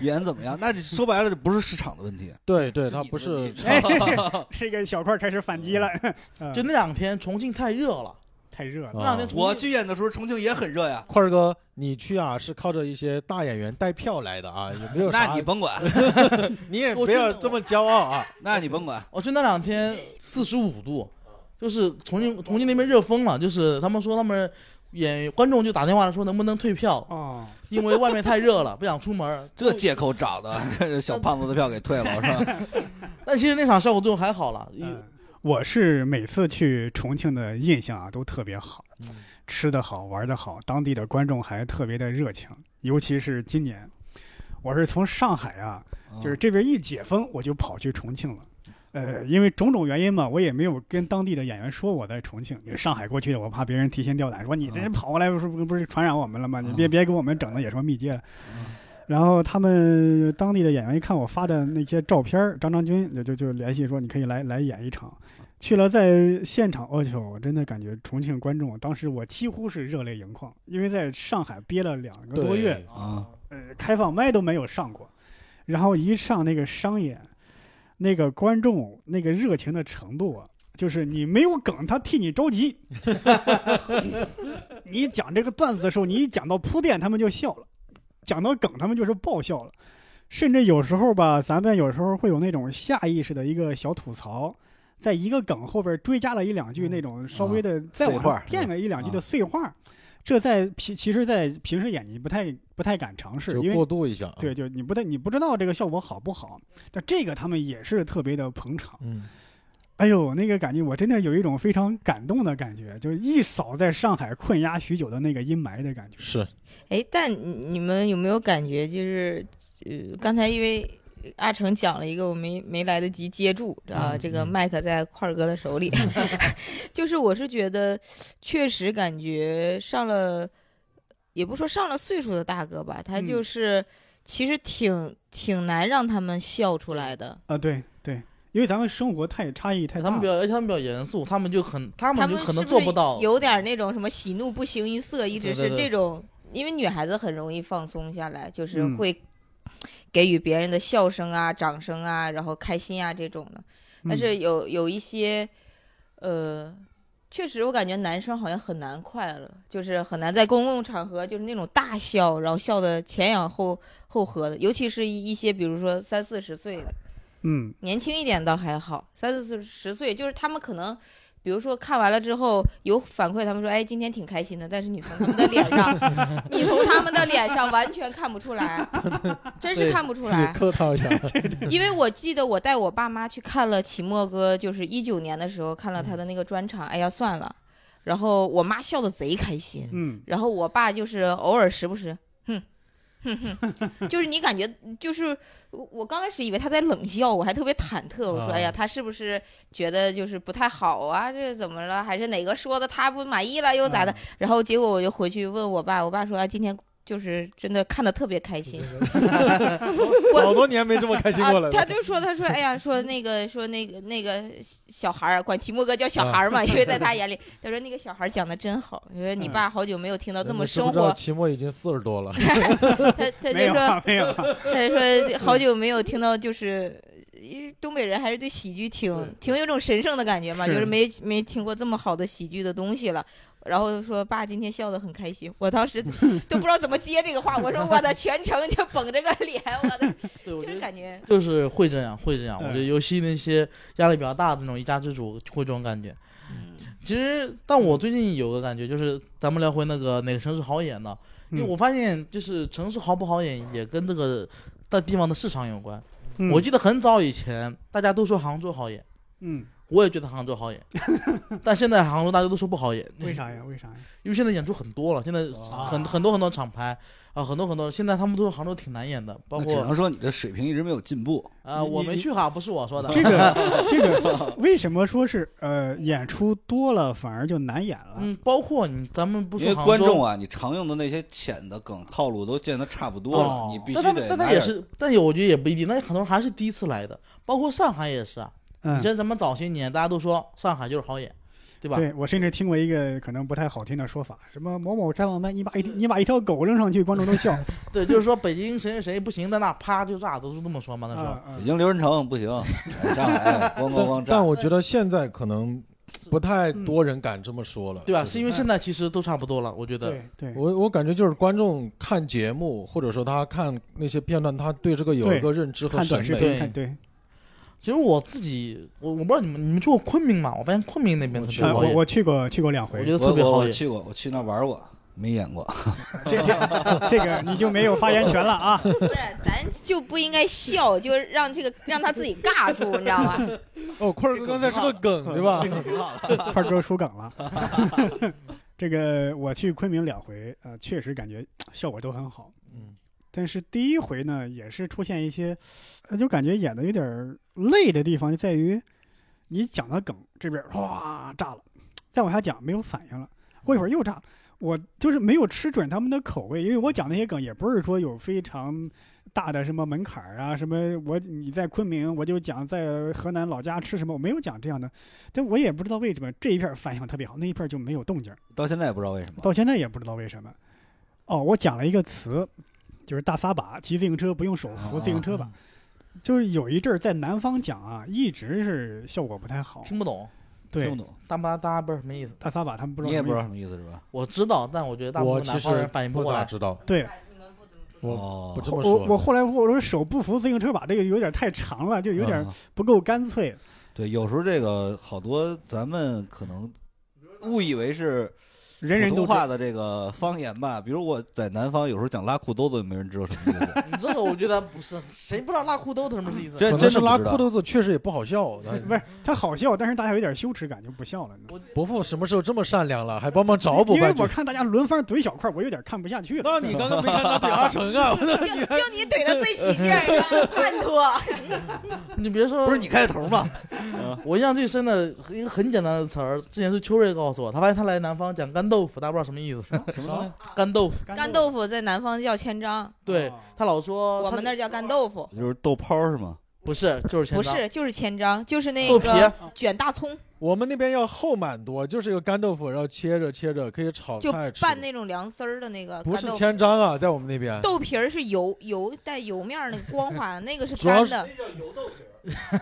演怎么样？那这说白了，这不是市场的问题。对对，它不是 是一个小块开始反击了，啊就那两天重庆太热了，太热了。那两天我去演的时候，重庆也很热呀。块儿哥，你去啊是靠着一些大演员带票来的啊，有没有 啥？那你甭管，你也不要这么骄傲啊！那你甭管。我去那两天四十五度，就是重庆重庆那边热疯了，就是他们说他们演观众就打电话说能不能退票，哦，因为外面太热了，不想出门。这借口找的，小胖子的票给退了是吧？但其实那场效果最后还好了，嗯，我是每次去重庆的印象啊都特别好，吃的好，玩的好，当地的观众还特别的热情，尤其是今年，我是从上海啊，就是这边一解封，我就跑去重庆了。呃，因为种种原因嘛，我也没有跟当地的演员说我在重庆。因为上海过去的，我怕别人提心吊胆，说你这嗯跑过来不是不是传染我们了吗？你别嗯别给我们整的也说密接了。嗯然后他们当地的演员一看我发的那些照片，张张军就就就联系说你可以来来演一场。去了在现场，我、去，我真的感觉重庆观众，当时我几乎是热泪盈眶，因为在上海憋了两个多月，啊，呃，开放麦都没有上过，然后一上那个商演，那个观众那个热情的程度啊，就是你没有梗，他替你着急。你讲这个段子的时候，你一讲到铺垫，他们就笑了；讲到梗，他们就是爆笑了。甚至有时候吧，咱们有时候会有那种下意识的一个小吐槽，在一个梗后边追加了一两句那种稍微的再往碎话上垫了一两句的啊碎话。这在平其实，在平时演你不太不太敢尝试，就因为过渡一下。啊对，，就你不太你不知道这个效果好不好，但这个他们也是特别的捧场。嗯，哎呦，那个感觉我真的有一种非常感动的感觉，就是一扫在上海困压许久的那个阴霾的感觉。是哎，但你你们有没有感觉，就是呃，刚才因为阿成讲了一个我没没来得及接住啊，嗯这个嗯麦克在块儿哥的手里，就是我是觉得确实感觉上了，也不说上了岁数的大哥吧，他嗯就是、其实挺挺难让他们笑出来的。啊，对对，因为咱们生活太差异太大。他们比较，而且他们比较严肃，他们就很，他他们就可能做不到。有点那种什么喜怒不形于色，一直是对对对这种，因为女孩子很容易放松下来，就是嗯会给予别人的笑声啊、掌声啊，然后开心啊这种的。但是嗯有有一些，呃，确实我感觉男生好像很难快乐，就是很难在公共场合就是那种大笑，然后笑的前仰后后合的，尤其是一一些比如说三四十岁的。嗯。年轻一点倒还好，三四十岁就是他们可能比如说看完了之后有反馈，他们说哎今天挺开心的，但是你从他们的脸上，你从他们的脸上完全看不出来，真是看不出来。客套一下，因为我记得我带我爸妈去看了齐墨哥，就是一九年的时候看了他的那个专场，哎呀算了，然后我妈笑的贼开心，嗯，然后我爸就是偶尔时不时，哼，就是你感觉就是我我刚开始以为他在冷笑，我还特别忐忑，我说啊哎呀，他是不是觉得就是不太好啊？这是怎么了？还是哪个说的他不满意了又咋的？啊然后结果我就回去问我爸，我爸说啊，今天就是真的看的特别开心。我好多年没这么开心过了啊。。他就说，他说，哎呀，说那个，说那个那个小孩儿，管齐墨哥叫小孩儿嘛，因为在他眼里，他说那个小孩儿讲的真好，因为你嗯爸好久没有听到这么你知不知道生活，期末已经四十多了，他他就说，没有啊，没有啊，他就说好久没有听到，就是因为东北人还是对喜剧挺挺有种神圣的感觉嘛，是就是没没听过这么好的喜剧的东西了。然后说爸今天笑得很开心，我当时都不知道怎么接这个话，我说我的全程就绷着个脸，我的就是感觉就是会这样，会这样。我觉得嗯尤其那些压力比较大的那种一家之主会这种感觉。嗯其实，但我最近有个感觉，就是咱们聊回那个哪个城市好演呢？因为嗯我发现，就是城市好不好演，也跟这个在地方的市场有关。嗯我记得很早以前，大家都说杭州好演，嗯，我也觉得杭州好演，但现在杭州大家都说不好演，为啥呀？为啥呀？因为现在演出很多了，现在很很多很多厂牌啊，很多很多，现在他们都说杭州挺难演的，包括只能说你的水平一直没有进步。啊，你我没去哈，不是我说的，这个这个为什么说是呃演出多了反而就难演了？嗯，包括你咱们不因为说杭州观众啊，你常用的那些浅的梗套路都见得差不多了，哦你必须但他们得拿点但他也是，但也我觉得也不一定，那很多人还是第一次来的，包括上海也是啊。你嗯，像咱们早些年，大家都说上海就是好演，对吧？对我甚至听过一个可能不太好听的说法，什么某某展览班，你把一你把一条狗扔上去，观众都笑。对，就是说北京谁谁谁不行，在那啪就炸，都是这么说嘛。那时候，北京刘仁成不行，哎上海 咣咣咣炸但但。我觉得现在可能不太多人敢这么说了，对吧？是因为现在其实都差不多了，我觉得。对对，我我感觉就是观众看节目，或者说他看那些片段，他对这个有一个认知和审看短视美。频看对，其实我自己，我我不知道你们你们去过昆明吗？我发现昆明那边我去呃我我去过去过两回我觉，得特别好演。我去过，我去那玩过，没演过。这这这个你就没有发言权了啊！不是，咱就不应该笑，就让这个让他自己尬住，你知道吗？哦，坤儿哥刚才是个梗，对吧？块儿哥出梗了。这个我去昆明两回，呃，确实感觉效果都很好。嗯，但是第一回呢，也是出现一些，呃，就感觉演的有点儿累的地方，就在于你讲的梗这边哗炸了，再往下讲没有反应了，过一会儿又炸了。我就是没有吃准他们的口味，因为我讲那些梗也不是说有非常大的什么门槛儿啊，什么我你在昆明我就讲在河南老家吃什么，我没有讲这样的，但我也不知道为什么这一片儿反响特别好，那一片儿就没有动静儿。到现在也不知道为什么。到现在也不知道为什么。哦，我讲了一个词，就是大撒把，骑自行车不用手扶自行车把。就是有一阵儿在南方讲啊，一直是效果不太好。听不懂，对听不，懂，大巴大家不知道什么意思。大撒把他们不知道什么意思。你也不知道什么意思是吧？我知道，但我觉得大部我其实分南方人反应不过来。知道，对，我哦不这么说。我我后来我说手不扶自行车把，这个有点太长了，就有点啊不够干脆。对，有时候这个好多咱们可能误以为是人人都知话的这个方言吧。比如我在南方，有时候讲拉裤兜子，也没人知道什么意思。你这个我觉得不是，谁不知道拉裤兜子什么意思？真可能是拉裤兜子确实也不好笑。不是他好笑，但是大家有点羞耻感，就不笑了。伯父什么时候这么善良了，还帮忙找补因为我？看大家轮番怼小块，我有点看不下去了。那你刚刚没看他怼阿成啊？就就你怼的最起劲儿，是吧？叛徒。你别说，不是你开的头吗？我印象最深的一个很简单的词儿，之前是秋瑞告诉我，他发现他来南方讲干豆腐，大家不知道什么意思。什么东西？干豆腐，干豆腐在南方叫千张，对哦他老说他我们那儿叫干豆腐。就是豆泡是吗？不是，就是千张不是，就是千张，就是那豆皮，个卷大葱，我们那边要厚蛮多，就是一个干豆腐，然后切着切着可以炒就菜吃。拌那种凉丝儿的那个不是。千张啊，在我们那边，豆皮儿是油油带油面儿那个光滑，那个是主要是干的。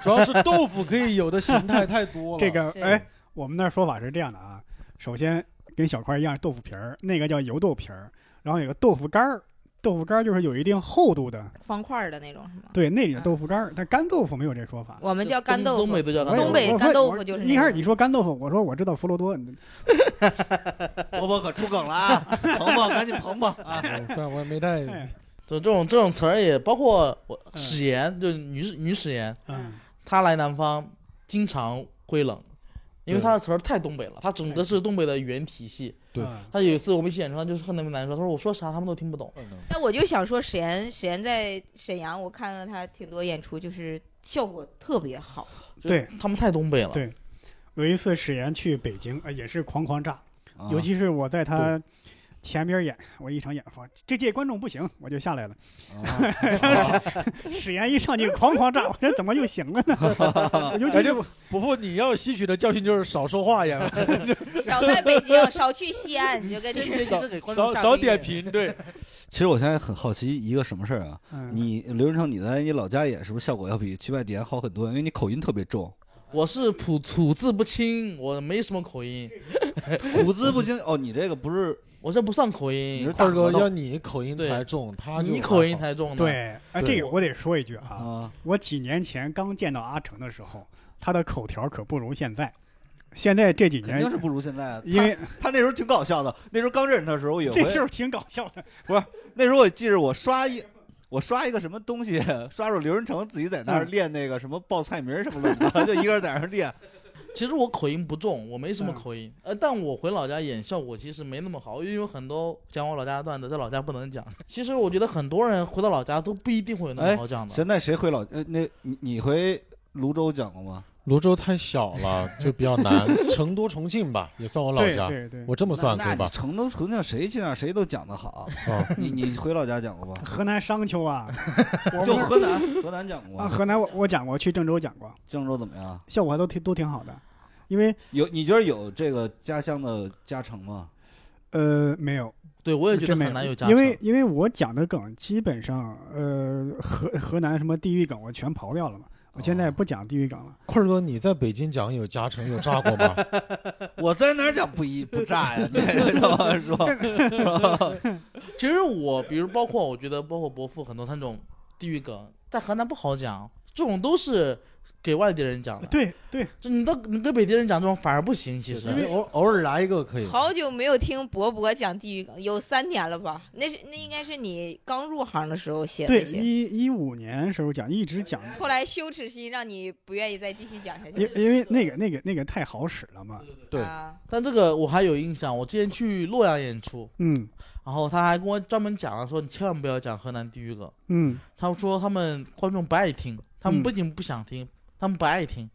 主要是豆腐可以有的形态太多了。这个 是哎，我们那儿说法是这样的啊，首先跟小块儿一样豆腐皮儿，那个叫油豆皮儿，然后有个豆腐干儿，豆腐干儿就是有一定厚度的，方块儿的那种是吗？对，那种嗯豆腐干儿，但干豆腐没有这说法。我们叫干豆腐东东北，都叫干豆腐东北干豆腐就是一开始你说干豆腐，我说我知道佛罗多，你 波波可出梗了啊！鹏鹏赶紧鹏鹏啊！不然我也没太哎，就这种这种词儿也包括我嗯史岩，就女史女史岩，嗯，她来南方经常会冷，因为他的词儿太东北了，他整个是东北的语言体系。对他有一次我们一起演出，他就是和那边男生说，他说我说啥他们都听不懂。那我就想说，史岩史岩在沈阳，我看了他挺多演出，就是效果特别好。对，他们太东北了。对有一次史岩去北京，呃，也是狂狂炸，啊尤其是我在他前边演，我一场演说这届观众不行，我就下来了。啊史岩一上去哐哐炸，我说怎么又行了呢？尤其是感觉不不，你要吸取的教训就是少说话呀，少在北京，少去西安，你就跟少少点评，对，其实我现在很好奇一个什么事儿啊？嗯，你刘仁成，你在你老家演是不是效果要比去外地演好很多？因为你口音特别重，我是吐吐字不清，我没什么口音，吐字不清。哦，你这个不是我这不算口音，二哥大河道要你口音才重，他你口音才重呢。，对，哎，这个我得说一句啊，啊？我几年前刚见到阿成的时候，他的口条可不如现在。现在这几年肯定是，不如现在啊。因为他他那时候挺搞笑的，那时候刚认识他的时候，我有回那时候挺搞笑的。不是那时候我记着我刷一。我刷一个什么东西，刷着刘仁成自己在那儿嗯练那个什么报菜名什么的，就一个人在那儿练。其实我口音不重，我没什么嗯口音，呃，但我回老家演效果其实没那么好，因为有很多讲我老家的段子在老家不能讲。其实我觉得很多人回到老家都不一定会有那么哎好讲的。现在谁回老呃那你你回泸州讲过吗？泸州太小了，就比较难。成都、重庆吧，也算我老家，对对对，我这么算那可以吧？成都重庆谁去那儿谁都讲得好。哦，你你回老家讲过吧？河南商丘啊，就河南，河南讲过啊，河南我我讲过，去郑州讲过，郑州怎么样？效果还都挺都挺好的。因为有你觉得有这个家乡的加成吗？呃没有，对我也觉得没很难有加因为。因为我讲的梗基本上呃河河南什么地域梗我全刨掉了嘛，我现在不讲地域梗了。坤儿哥，你在北京讲有加成有炸过吗？我在哪儿讲不一不炸呀？你让我说，其实我，比如包括我觉得，包括伯父很多他那种地域梗，在河南不好讲，这种都是给外地人讲的。对对，就你到你跟北地人讲这种反而不行，其实因为偶偶尔来一个可以。好久没有听博博讲地域梗，有三年了吧？那是那应该是你刚入行的时候写的对，一一五年时候讲，一直讲，后来羞耻心让你不愿意再继续讲下去。因因为那个那个那个太好使了嘛。对啊，但这个我还有印象，我之前去洛阳演出，嗯然后他还跟我专门讲了说，你千万不要讲河南地域梗。嗯他说他们观众不爱听，他们嗯不仅不想听，他们不爱听。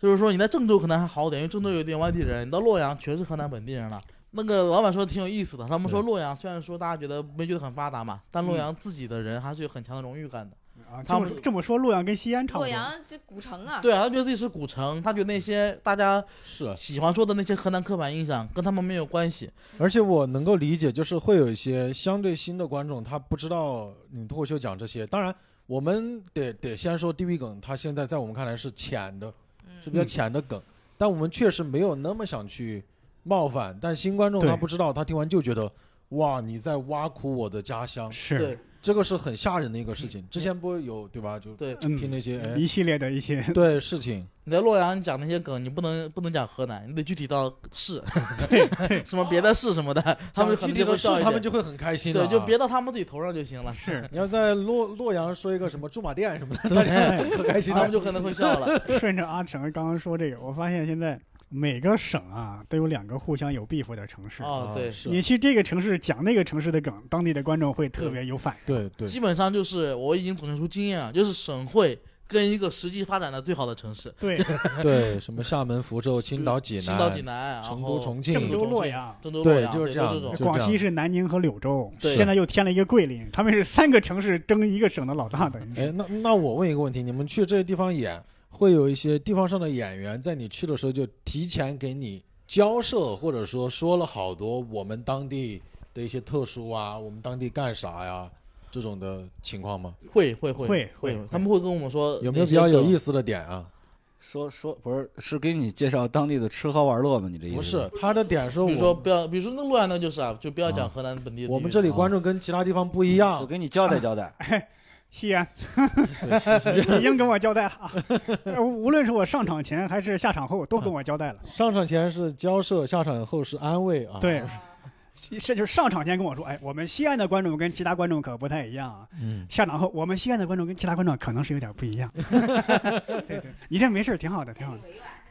就是说你在郑州可能还好点，因为郑州有点外地人，你到洛阳全是河南本地人了。那个老板说的挺有意思的，他们说洛阳虽然说大家觉得没觉得很发达嘛，但洛阳自己的人还是有很强的荣誉感的。啊，他们么这么说，洛阳跟西安差不多。洛阳这古城啊，对啊，他觉得自己是古城，他觉得那些大家是，啊喜欢说的那些河南刻板印象跟他们没有关系。而且我能够理解，就是会有一些相对新的观众，他不知道你脱口秀讲这些。当然，我们得得先说地域梗，它现在在我们看来是浅的，是比较嗯。浅的梗，但我们确实没有那么想去冒犯。但新观众他不知道，他听完就觉得，哇，你在挖苦我的家乡，是。对，这个是很吓人的一个事情。之前不会有对吧？就对，嗯听那些哎一系列的一些 对事情，你在洛阳讲那些梗，你不能不能讲河南，你得具体到市，对 什么别的市什么的，他们具体的事就会笑一些。他们就会很开心的对，啊。就别到他们自己头上就行了。是你要在洛洛阳说一个什么驻马店什么的，对可开心他们。就可能会笑了。顺着阿成刚刚说这个，我发现现在每个省啊都有两个互相有 beef 的城市。哦，对，是。你去这个城市讲那个城市的梗，当地的观众会特别有反应。对对，基本上就是我已经总结出经验了，就是省会跟一个实际发展的最好的城市，对，对，什么厦门、福州、青岛、济南、青岛、济南，然成都、重庆、郑州、洛阳，郑州、洛阳，就是这样这种。广西是南宁和柳州，对。现在又添了一个桂林，他们是三个城市争一个省的老大，等于哎，那那我问一个问题，你们去这些地方演，会有一些地方上的演员在你去的时候就提前给你交涉，或者说说了好多我们当地的一些特殊啊，我们当地干啥呀这种的情况吗？会会会会会会，他们会跟我们说有没有比较有意思？的点啊？说说不是是给你介绍当地的吃喝玩乐吗？你这意思不是他的点是，比如说不要，比如说那洛阳那就是啊，就不要讲啊河南本地的。我们这里观众跟其他地方不一样就，给你交代交代。西 安对是是已经跟我交代了啊，呃无论是我上场前还是下场后，都跟我交代了。上场前是交涉，下场后是安慰啊。对，是就是上场前跟我说，哎，我们西安的观众跟其他观众可不太一样啊。嗯，下场后，我们西安的观众跟其他观众可能是有点不一样。对对，你这没事挺好的，挺好的。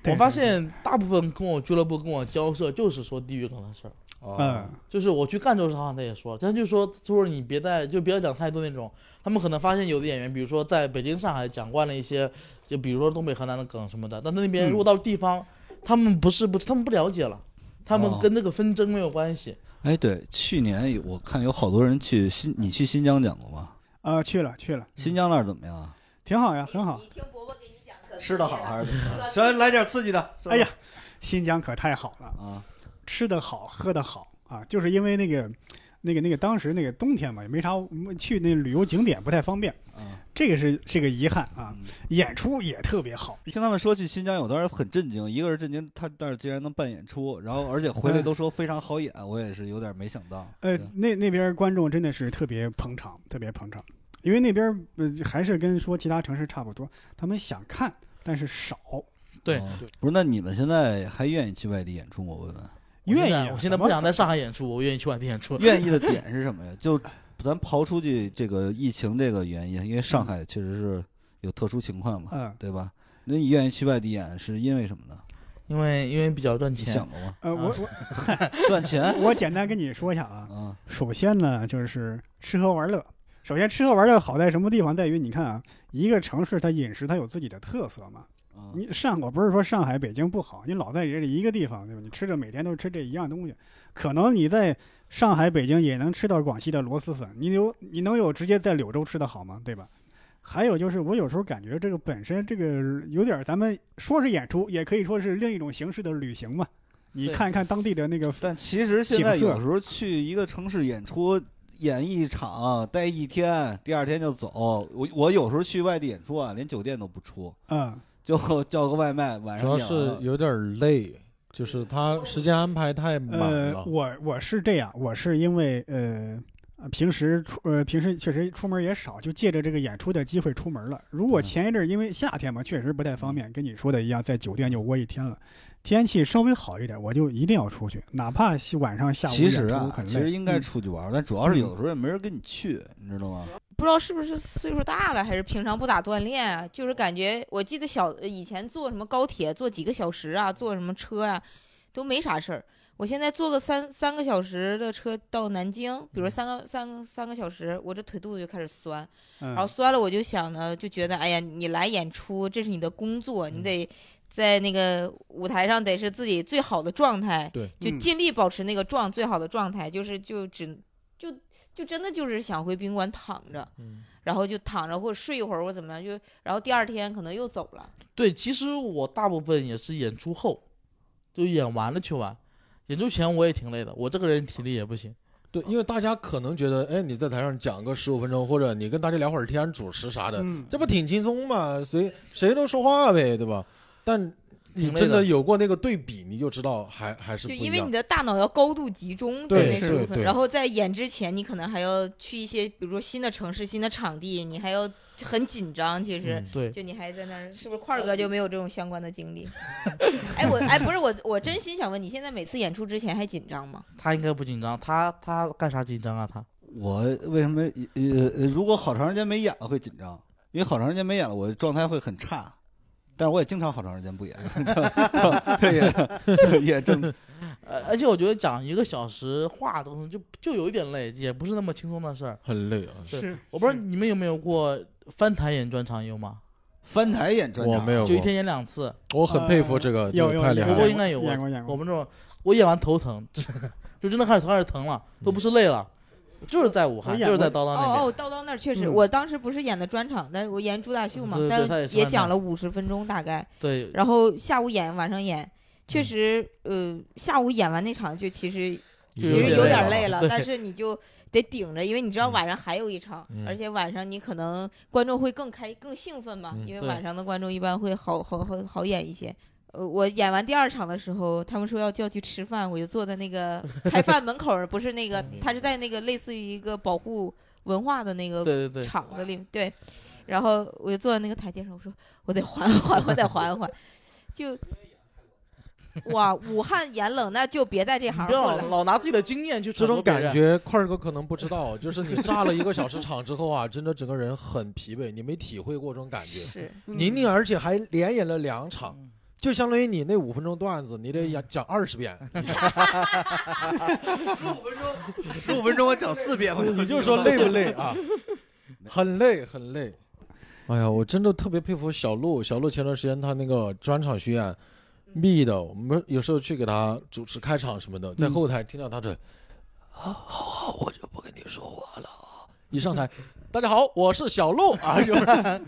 我发，现大部分跟我俱乐部跟我交涉就是说地域梗的事儿，就是我去赣州时候他也说，他就说他说你别带就不要讲太多那种，他们可能发现有的演员，比如说在北京、上海讲惯了一些，就比如说东北、河南的梗什么的，但那边嗯如果到地方，他们不是不是他们不了解了，他们哦跟那个纷争没有关系。哎，对，去年有我看有好多人去新，你去新疆讲过吗？呃，去了去了，新疆那儿怎么样啊？挺好呀，很好。你听伯伯给你讲可吃的好还是怎么样？行，来点刺激的。哎呀，新疆可太好了，啊，吃的好，喝的好啊，就是因为那个。那个那个，当时那个冬天嘛，也没啥去那旅游景点不太方便，啊，这个是这个遗憾啊。嗯演出也特别好，听他们说去新疆，有的人很震惊，一个是震惊他那儿竟然能办演出，然后而且回来都说非常好演，我也是有点没想到。呃，那那边观众真的是特别捧场，特别捧场，因为那边呃还是跟说其他城市差不多，他们想看，但是少，对哦不是，那你们现在还愿意去外地演出吗？我问问，愿意啊。我现在不想在上海演出，我愿意去外地演出。愿意的点是什么呀？就咱刨出去这个疫情这个原因，因为上海确实是有特殊情况嘛，嗯对吧？那你愿意去外地演是因为什么呢？因为因为比较赚你钱想，过吗？呃，我我 赚钱我简单跟你说一下啊，啊，首先呢就是吃喝玩乐。首先吃喝玩乐好在什么地方？在于你看啊，一个城市它饮食它有自己的特色嘛。啊你上我不是说上海、北京不好，你老在这一个地方，对吧？你吃着每天都吃这一样东西，可能你在上海、北京也能吃到广西的螺蛳粉，你有你能有直接在柳州吃的好吗？对吧？还有就是，我有时候感觉这个本身这个有点儿，咱们说是演出，也可以说是另一种形式的旅行嘛。你看一看当地的那个，但其实现在有时候去一个城市演出，演一场待一天，第二天就走。我我有时候去外地演出啊，连酒店都不出，嗯，就叫个外卖，晚主要是有点累，就是他时间安排太满呃，了。我我是这样，我是因为呃。呃平时出呃平时确实出门也少，就借着这个演出的机会出门了。如果嗯前一阵儿因为夏天嘛，确实不太方便，跟你说的一样，在酒店就窝一天了。天气稍微好一点，我就一定要出去，哪怕是晚上下午演出其实啊，很累。其实应该嗯出去玩儿，但主要是有的时候也没人跟你去，你知道吗？不知道是不是岁数大了，还是平常不咋锻炼啊？就是感觉，我记得小以前坐什么高铁坐几个小时啊，坐什么车啊、都没啥事儿。我现在坐个三三个小时的车到南京，比如三个三个三个小时，我这腿肚子就开始酸，然后嗯，酸了我就想呢，就觉得哎呀，你来演出这是你的工作，你得在那个舞台上得是自己最好的状态，对，就嗯尽力保持那个状最好的状态，就是就只就就真的就是想回宾馆躺着，嗯然后就躺着或者睡一会儿或怎么样，就然后第二天可能又走了。对，其实我大部分也是演出后，就演完了去玩。演出前我也挺累的，我这个人体力也不行。对，因为大家可能觉得，哎，你在台上讲个十五分钟，或者你跟大家聊会儿天，主持啥的，嗯这不挺轻松嘛？谁谁都说话呗，对吧？但你真的有过那个对比，你就知道还还是就。因为你的大脑要高度集中在对那时候，对对然后在演之前，你可能还要去一些，比如说新的城市、新的场地，你还要很紧张。其实，嗯对，就你还在那儿，是不是块儿哥就没有这种相关的经历？哎，我哎不是我，我真心想问，你现在每次演出之前还紧张吗？他应该不紧张，他他干啥紧张啊？他我为什么呃呃，如果好长时间没演了会紧张，因为好长时间没演了，我状态会很差。但是我也经常好长时间不演，这也也正 呃，而且我觉得讲一个小时话都就就有一点累，也不是那么轻松的事儿。很累啊。对是我不知道你们有没有过翻台演专场有吗？翻台演专场，我没有，就一天演两次，我很佩服这个，这有有有个太厉害了不过。应该有演过演过我们这种我演完头疼，就真的开始头开始疼了，都不是累了，就是在武汉，就是在过叨叨那边。哦哦，叨叨那儿确实，嗯我当时不是演的专场，但是我演朱大秀嘛，但也是也讲了五十分钟大概，对，然后下午演，晚上演，确嗯实，呃，下午演完那场就其实其实有有点累了但是你就得顶着，因为你知道嗯晚上还有一场，嗯而且晚上你可能观众会更开更兴奋嘛，嗯因为晚上的观众一般会好好好好演一些。呃，我演完第二场的时候，他们说要叫去吃饭，我就坐在那个 开饭门口，不是那个，他是在那个类似于一个保护文化的那个对对对，场子里，对。然后我就坐在那个台阶上，我说我得缓缓，我得缓缓。就哇，武汉演冷，那就别在这行不要老混了。老拿自己的经验去这种感觉，块儿哥可能不知道，就是你炸了一个小时场之后啊，真的整个人很疲惫，你没体会过这种感觉。是，宁宁而且还连演了两场，就相当于你那五分钟段子，你得演讲二十遍，十五分钟，十五分钟我讲四遍，我你就说累不累啊？很累，很累。哎呀，我真的特别佩服小鹿。小鹿前段时间他那个专场巡演，密的，我们有时候去给他主持开场什么的，在后台听到他这，啊，好好，我就不跟你说话了啊。一上台，大家好，我是小鹿啊，就是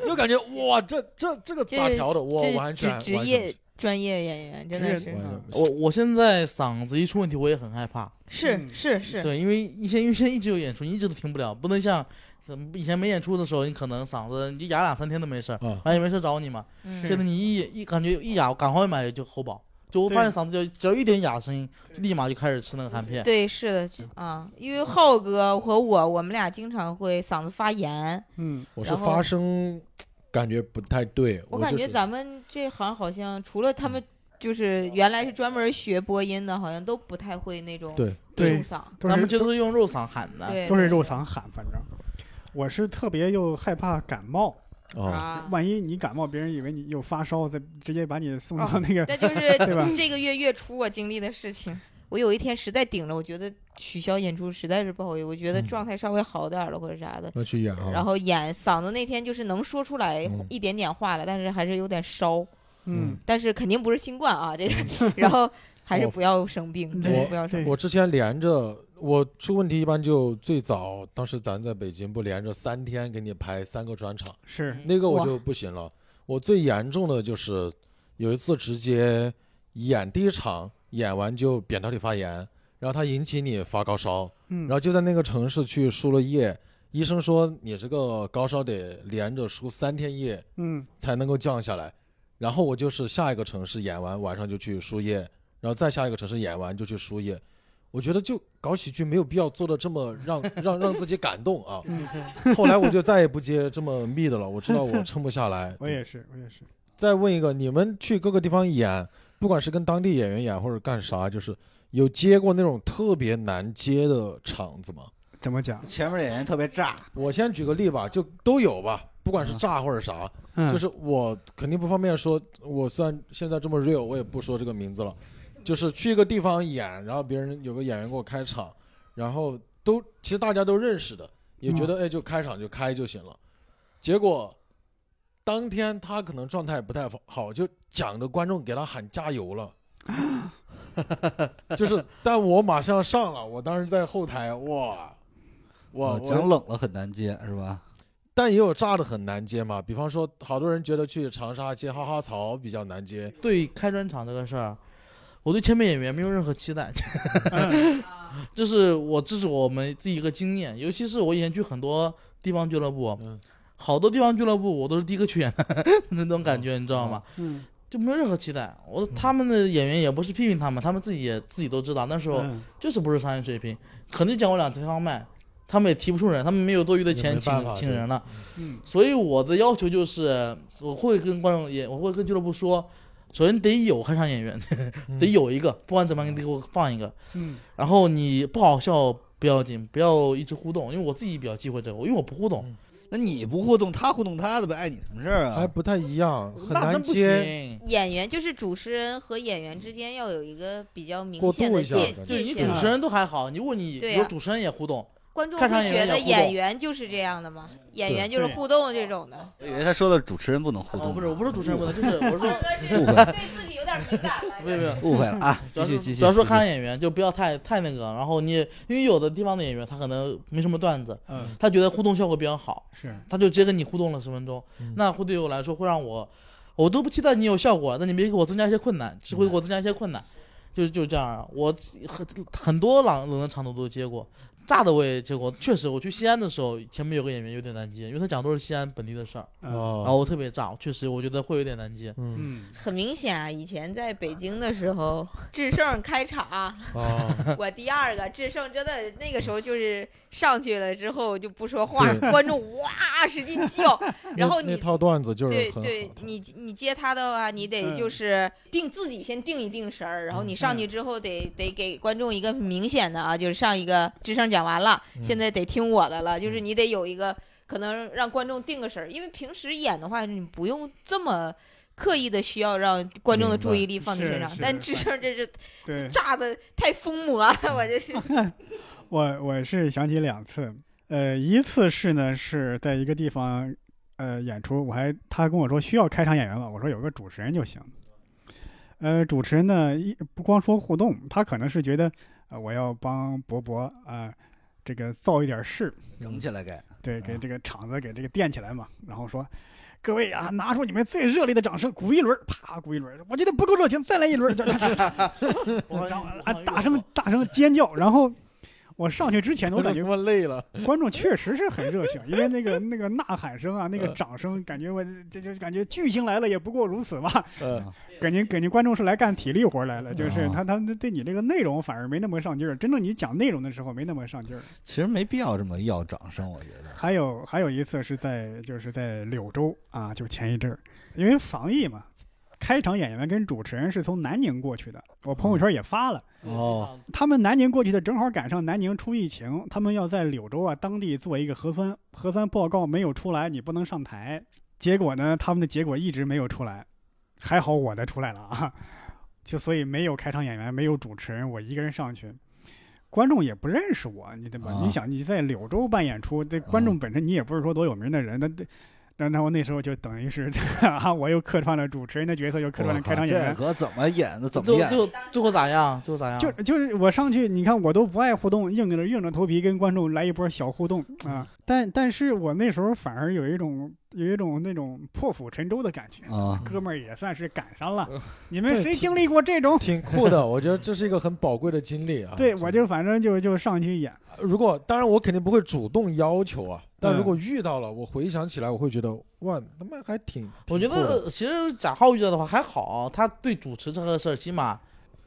就感觉哇，这这这个咋调的？我完全职职业专业演员真的职是我我现在嗓子一出问题，我也很害怕。是嗯是是，对，因为以前因为现在一直有演出，你一直都停不了，不能像怎么以前没演出的时候，你可能嗓子你就哑两三天都没事儿，啊。反正也没事儿找你嘛。现在你一一感觉一哑，赶快买就喉宝。就我发现嗓子就只要一点哑声音，立马就开始吃那个含片。对，是的啊，因为浩哥和我，我们俩经常会嗓子发炎。嗯，我是发声感觉不太对，我感觉咱们这行好像除了他们，就是原来是专门学播音的，好像都不太会那种对对嗓。咱们是这都是用肉嗓喊的。对，都是肉嗓喊，反正我是特别又害怕感冒，啊，啊。万一你感冒，别人以为你有发烧，再直接把你送到哦那个，那就是对吧？这个月月初我经历的事情。我有一天实在顶着，我觉得取消演出实在是不好意思，我觉得嗯状态稍微好点儿了或者啥的，要去演啊。然后演嗓子那天就是能说出来嗯一点点话了，但是还是有点烧，嗯，但是肯定不是新冠啊，这个，然后还是不要生病，不要生病。我之前连着，我出问题一般就最早，当时咱在北京不连着三天给你排三个专场，是那个我就不行了。我最严重的就是有一次直接演第一场，演完就扁桃体发炎，然后它引起你发高烧，嗯，然后就在那个城市去输了液，医生说你这个高烧得连着输三天液嗯才能够降下来。然后我就是下一个城市演完，晚上就去输液，然后再下一个城市演完就去输液。我觉得就搞喜剧没有必要做的这么让 让让自己感动啊。嗯，后来我就再也不接这么密的了，我知道我撑不下来。我也是，我也是，再问一个，你们去各个地方演，不管是跟当地演员演或者干啥，就是有接过那种特别难接的场子吗？怎么讲？前面演员特别炸，我先举个例吧，就都有吧，不管是炸或者啥，嗯，就是我肯定不方便说，我虽然现在这么 real，我也不说这个名字了。就是去一个地方演，然后别人有个演员给我开场，然后都其实大家都认识的，也觉得哎就开场就开就行了。结果当天他可能状态不太好，就讲的观众给他喊加油了。就是，但我马上上了，我当时在后台，哇，我哦我讲冷了很难接，是吧？但也有炸的很难接嘛，比方说，好多人觉得去长沙接哈哈草比较难接，对开专场这个事儿，我对前面演员没有任何期待，嗯 这是我这是我们自己一个经验，尤其是我以前去很多地方俱乐部，嗯好多地方俱乐部我都是第一个去演的 那种感觉，你知道吗？嗯。就没有任何期待。我他们的演员也不是批评他们，他们自己也自己都知道，那时候嗯。就是不是商业水平，肯定讲过两次开放麦，他们也提不出人，他们没有多余的钱请请人了。嗯。所以我的要求就是，我会跟观众也，我会跟俱乐部说，首先得有开场演员，嗯。得有一个，不管怎么样，你得给我放一个。嗯。然后你不好笑不要紧，不要一直互动，因为我自己比较忌讳这个，因为我不互动，那你不互动，他互动他的呗，碍你什么事儿啊？还不太一样，很难那真不接。行。演员就是主持人和演员之间要有一个比较明显的界渡一下感觉对你主。持人都还好，如果你对呀比如主持人也互动，观众开场会觉得演员就是这样的吗？演员就是互动这种的。我以为他说的主持人不能互哦，动，不是，我不是主持人不能，就是我是 说，误会对自己有点敏感了。没有没有，误会了啊！主要是继续继续，主要说看演员就不要太太那个，然后你因为有的地方的演员他可能没什么段子，嗯他觉得互动效果比较好，是他就直接跟你互动了十分钟，嗯那会对我来说会让我，我都不期待你有效果，那你别给我增加一些困难，只会给我增加一些困难。就就这样啊。我很很多冷冷的场都都接过，炸的我也接过。确实，我去西安的时候，前面有个演员有点难接，因为他讲都是西安本地的事儿，嗯。然哦，后我特别炸，确实我觉得会有点难接。嗯，嗯，很明显啊，以前在北京的时候，智胜开场，哦，我第二个，智胜真的那个时候就是上去了之后就不说话，观众哇使劲叫，然后你那那套段子就是对对，你你接他的话，你得嗯。就是定自己先定一定神儿，然后你上去之后得得给观众一个明显的啊，就是上一个智胜讲完了，嗯现在得听我的了，就是你得有一个可能让观众定个神儿，因为平时演的话你不用这么。刻意的需要让观众的注意力放在身上但智胜这是对，炸的太疯魔了，我这是。我我是想起两次，呃，一次是呢是在一个地方，呃，演出，我还他跟我说需要开场演员吗？我说有个主持人就行。呃，主持人呢一不光说互动，他可能是觉得，呃，我要帮博博啊、这个造一点势，整起来给。对，给啊这个场子给这个垫起来嘛，然后说。各位啊，拿出你们最热烈的掌声，鼓一轮，啪，鼓一轮。我觉得不够热情，再来一轮。大声大声尖叫。然后我上去之前，我感觉我 累了，观众确实是很热情，因为那个那个呐喊声啊，那个嗯掌声，感觉我这就感觉巨星来了也不过如此吧。嗯，感觉感觉观众是来干体力活来了，就是啊他他们对你这个内容反而没那么上劲儿，真正你讲内容的时候没那么上劲儿。其实没必要这么要掌声，我觉得。还有还有一次是在就是在柳州啊，就前一阵儿，因为防疫嘛，开场演员跟主持人是从南宁过去的，我朋友圈也发了。哦，他们南宁过去的，正好赶上南宁出疫情，他们要在柳州啊当地做一个核酸，核酸报告没有出来，你不能上台。结果呢，他们的结果一直没有出来，还好我的出来了啊，就所以没有开场演员，没有主持人，我一个人上去，观众也不认识我，你对吧？啊你想你在柳州办演出，这观众本身你也不是说多有名的人，那这。然然后那时候就等于是啊，我又客串了主持人的角色，又客串了开场演员这，可怎么演的？怎么演？最后最后最后咋样？最后咋样？就就是我上去，你看我都不爱互动，硬着硬着头皮跟观众来一波小互动啊。但但是我那时候反而有一种有一种那种破釜沉舟的感觉，啊，哥们儿也算是赶上了。你们谁经历过这种？挺酷的，我觉得这是一个很宝贵的经历啊。对，我就反正就就上去演。如果当然我肯定不会主动要求啊，但嗯如果遇到了，我回想起来，我会觉得哇，他妈还挺。我觉得其实贾浩遇到的话还好，他对主持这个事儿起码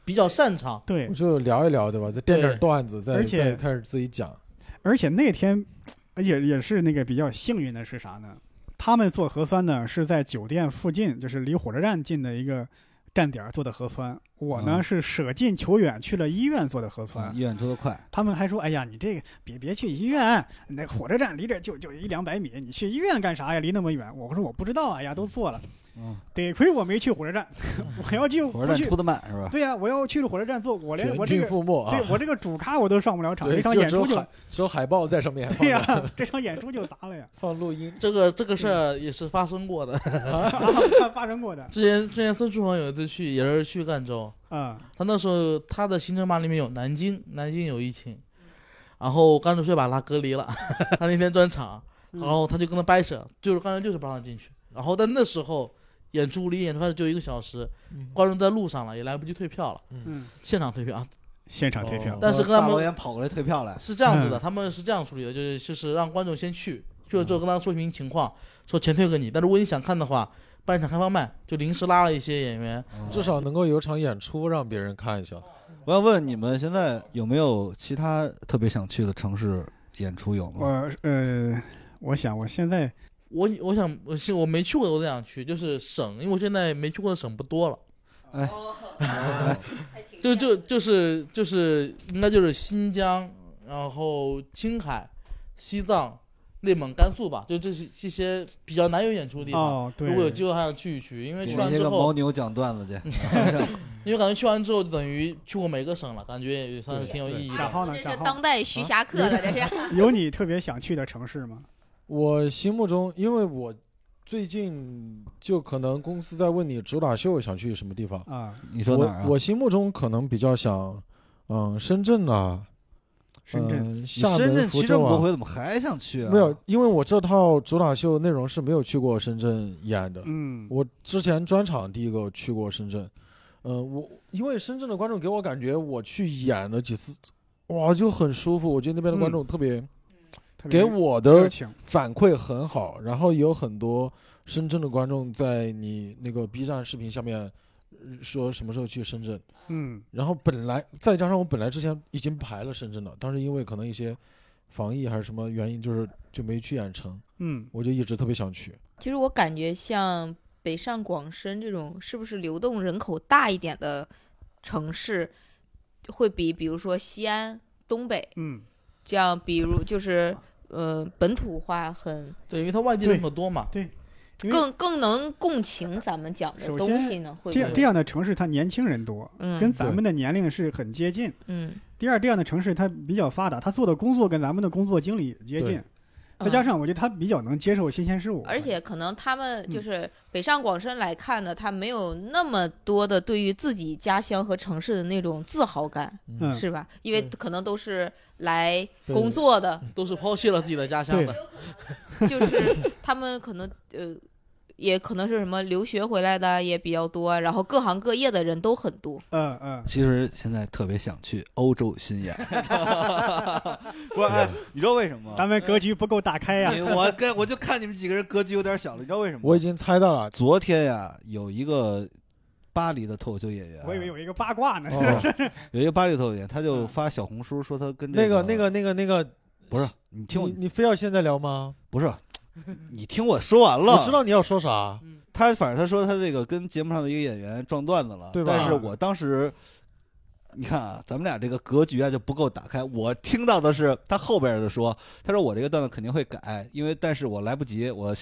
比较擅长。对我，就聊一聊，对吧？再垫点段子，再而且再开始自己讲。而且那天 也也是那个比较幸运的是啥呢？他们做核酸呢是在酒店附近，就是离火车站近的一个站点儿做的核酸。我呢、嗯是舍近求远去了医院做的核酸。啊医院出的快，他们还说：“哎呀，你这个别别去医院，那火车站离这就就一两百米，你去医院干啥呀？离那么远。”我说：“我不知道啊，哎呀，都做了。嗯，得亏我没去火车站，我要去火车站出，的慢是吧？对呀、我要去火车站坐，我连我这个对！我这个主咖我都上不了场，这场演出就只有海报在上面放对呀、着 这场演出就砸了呀，放录音。这个这个事儿也是发生过的。发发生过的，之前之前孙书恒有一次去，也是去赣州，啊、他那时候他的行程码里面有南京，南京有疫情，然后赣州却把他隔离了。他那天专场，嗯然后他就跟他掰扯，就是刚才就是不让他进去。然后但那时候演出离演出开始就一个小时，嗯观众在路上了，也来不及退票了，嗯，现场退票啊。现场退票，但是跟他们导演跑过来退票来，是这样子的，嗯他们是这样处理的，就是就是让观众先去，去了之后跟他说明情况，说钱退给你，但如果你想看的话，办一场开放麦，就临时拉了一些演员。至少能够有场演出让别人看一下。我要问你们现在有没有其他特别想去的城市演出有吗？我呃，我想我现在我我想我是我没去过的我都想去，就是省，因为我现在没去过的省不多了，哦，就就就是就是应该就是新疆，然后青海、西藏、内蒙、甘肃吧，就这是这些比较难有演出的地方。哦，对，如果有机会还想去一去，因为去完之后牦，牛讲段子去，因为感觉去完之后就等于去过每个省了，感觉也算是挺有意义的。贾浩呢？这贾浩是当代徐霞客了，这是。有你特别想去的城市吗？我心目中，因为我最近就可能公司在问你主打秀想去什么地方，啊，你说哪儿啊？我我心目中可能比较想，嗯，深圳啊，深圳，嗯、你厦门、深圳福州啊。去这么多回，怎么还想去啊？没有，因为我这套主打秀内容是没有去过深圳演的。嗯，我之前专场第一个去过深圳，呃，我因为深圳的观众给我感觉，我去演了几次，哇，就很舒服。我觉得那边的观众特别，特别给我的，反馈很好。然后有很多深圳的观众在你那个 B 站视频下面呃说什么时候去深圳。嗯然后本来再加上我本来之前已经排了深圳了，但是因为可能一些防疫还是什么原因，就是就没去演成。嗯，我就一直特别想去。其实我感觉像北上广深这种，是不是流动人口大一点的城市，会比比如说西安、东北嗯，这样，比如就是呃本土化很对，因为它外地人口多嘛。因为更更能共情咱们讲的东西呢？会这样这样的城市，它年轻人多，嗯跟咱们的年龄是很接近。嗯第二，这样的城市它比较发达，它做的工作跟咱们的工作经理接近，再加嗯上我觉得他比较能接受新鲜事物，而且可能他们嗯。就是北上广深来看呢，他没有那么多的对于自己家乡和城市的那种自豪感，嗯。是吧？因为可能都是来工作的，都是抛弃了自己的家乡的。就是他们可能呃，也可能是什么留学回来的也比较多，然后各行各业的人都很多。嗯嗯，其实现在特别想去欧洲巡演，不是？哎，你知道为什么吗？咱们格局不够打开呀、你我跟我就看你们几个人格局有点小了，你知道为什么吗？我已经猜到了。昨天呀，有一个巴黎的脱口秀演员，我以为有一个八卦呢。哦，有一个巴黎脱口秀演员，他就发小红书说他跟这那个、那个、那个、那个，不是，你听我你你非要现在聊吗？不是，你听我说完了。我知道你要说啥。他反正他说他这个跟节目上的一个演员撞段子了，对吧但是我当时，你看啊，咱们俩这个格局啊就不够打开。我听到的是他后边的说，他说我这个段子肯定会改，因为但是我来不及，我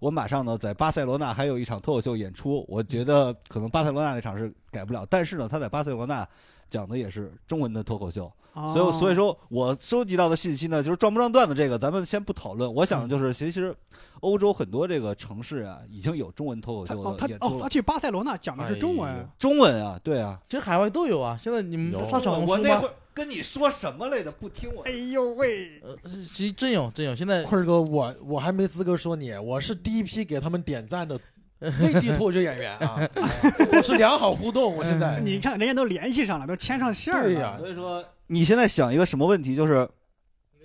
我马上呢在巴塞罗那还有一场脱口秀演出，我觉得可能巴塞罗那那场是改不了，但是呢他在巴塞罗那讲的也是中文的脱口秀，所以所以说，我收集到的信息呢，就是撞不撞段子这个，咱们先不讨论。我想的就是，其实欧洲很多这个城市啊，已经有中文脱口秀他哦他哦他。去巴塞罗那讲的是中文中文啊，对啊。其实海外都有啊。现在你们发小红书吗我那会？跟你说什么来着？不听我哎。呦喂，呃，其实真有真有。现在坤儿哥，我我还没资格说你，我是第一批给他们点赞的内地脱口秀演员啊，我是良好互动。我现在，你看人家都联系上了，都牵上线儿了。对呀所以说，你现在想一个什么问题？就是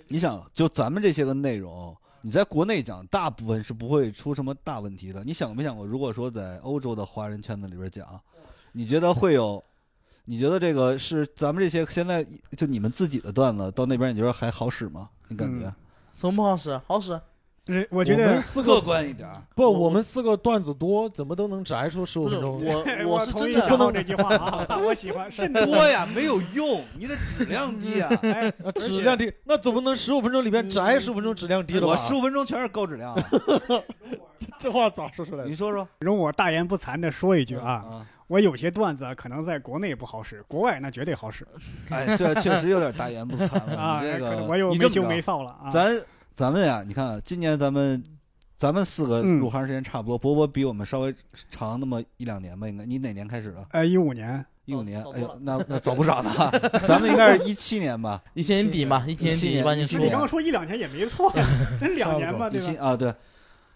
你想，就咱们这些个内容，你在国内讲，大部分是不会出什么大问题的。你想没想过，如果说在欧洲的华人圈子里边讲，你觉得会有？你觉得这个是咱们这些现在就你们自己的段子到那边，你觉得还好使吗？你感觉？怎么不好使？好使。是我觉得们四个客观一点，不，我我们四个段子多，怎么都能宅出十五分钟。我，我是真的同意张浩这句话啊，我喜欢甚多。呀，没有用，你的质量低啊。质量低，那总不能十五分钟里面宅十五分钟质量低了吧？我十五分钟全是高质量啊，这话咋说出来的你？说说 容我大言不惭的说一句啊，啊？我有些段子可能在国内不好使，国外那绝对好使哎，这确实有点大言不惭了。啊。这个可能我有你这么着没羞没臊了啊。咱咱们呀，你看今年咱们咱们四个嗯入行时间差不多，博博比我们稍微长那么一两年吧，应该。你哪年开始的？哎，一五年，一五年早，哎呦，那那早不少呢。咱们应该是一七年吧？一七年底嘛，一七年底一般一七就出那你刚刚说一两年也没错，真两年吧，对吧？啊，对。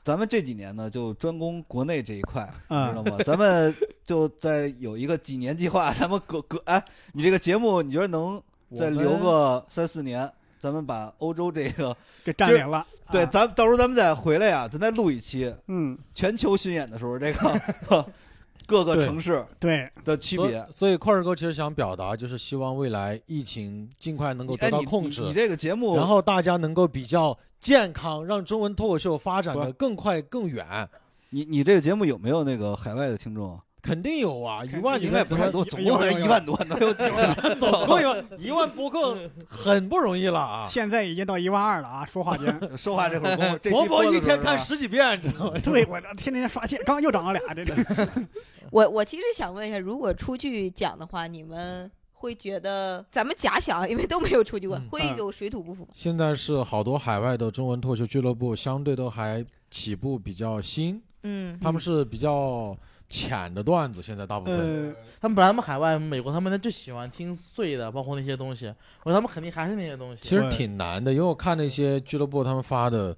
咱们这几年呢，就专攻国内这一块，知道嗯，吗？咱们就在有一个几年计划，咱们隔隔哎，你这个节目，你觉得能再留个三四年？咱们把欧洲这个，给占领了。对，啊咱到时候咱们再回来呀，咱再录一期嗯，全球巡演的时候，这个 各个城市对，的区别。所以块儿哥其实想表达，就是希望未来疫情尽快能够得到控制你，你这个节目，然后大家能够比较健康，让中文脱口秀发展的更快更远。你你这个节目有没有那个海外的听众啊？肯定有啊，一万应该不太多，有总共才有有有一万多，能有几个？总共 一万一万播客很不容易了啊！现在已经到一万二了啊！说话间，说话这会儿这期伯伯一天看十几遍，知道吗？对我天天刷线，刚刚又涨了俩，这个我我其实想问一下，如果出去讲的话，你们会觉得咱们假想，因为都没有出去过，嗯会有水土不服吗？现在是好多海外的中文脱口秀俱乐部，相对都还起步比较新，嗯，他们是比较浅的段子，现在大部分。呃，他们本来他们海外美国他们就喜欢听碎的，包括那些东西，我说他们肯定还是那些东西。其实挺难的，因为我看那些俱乐部他们发的，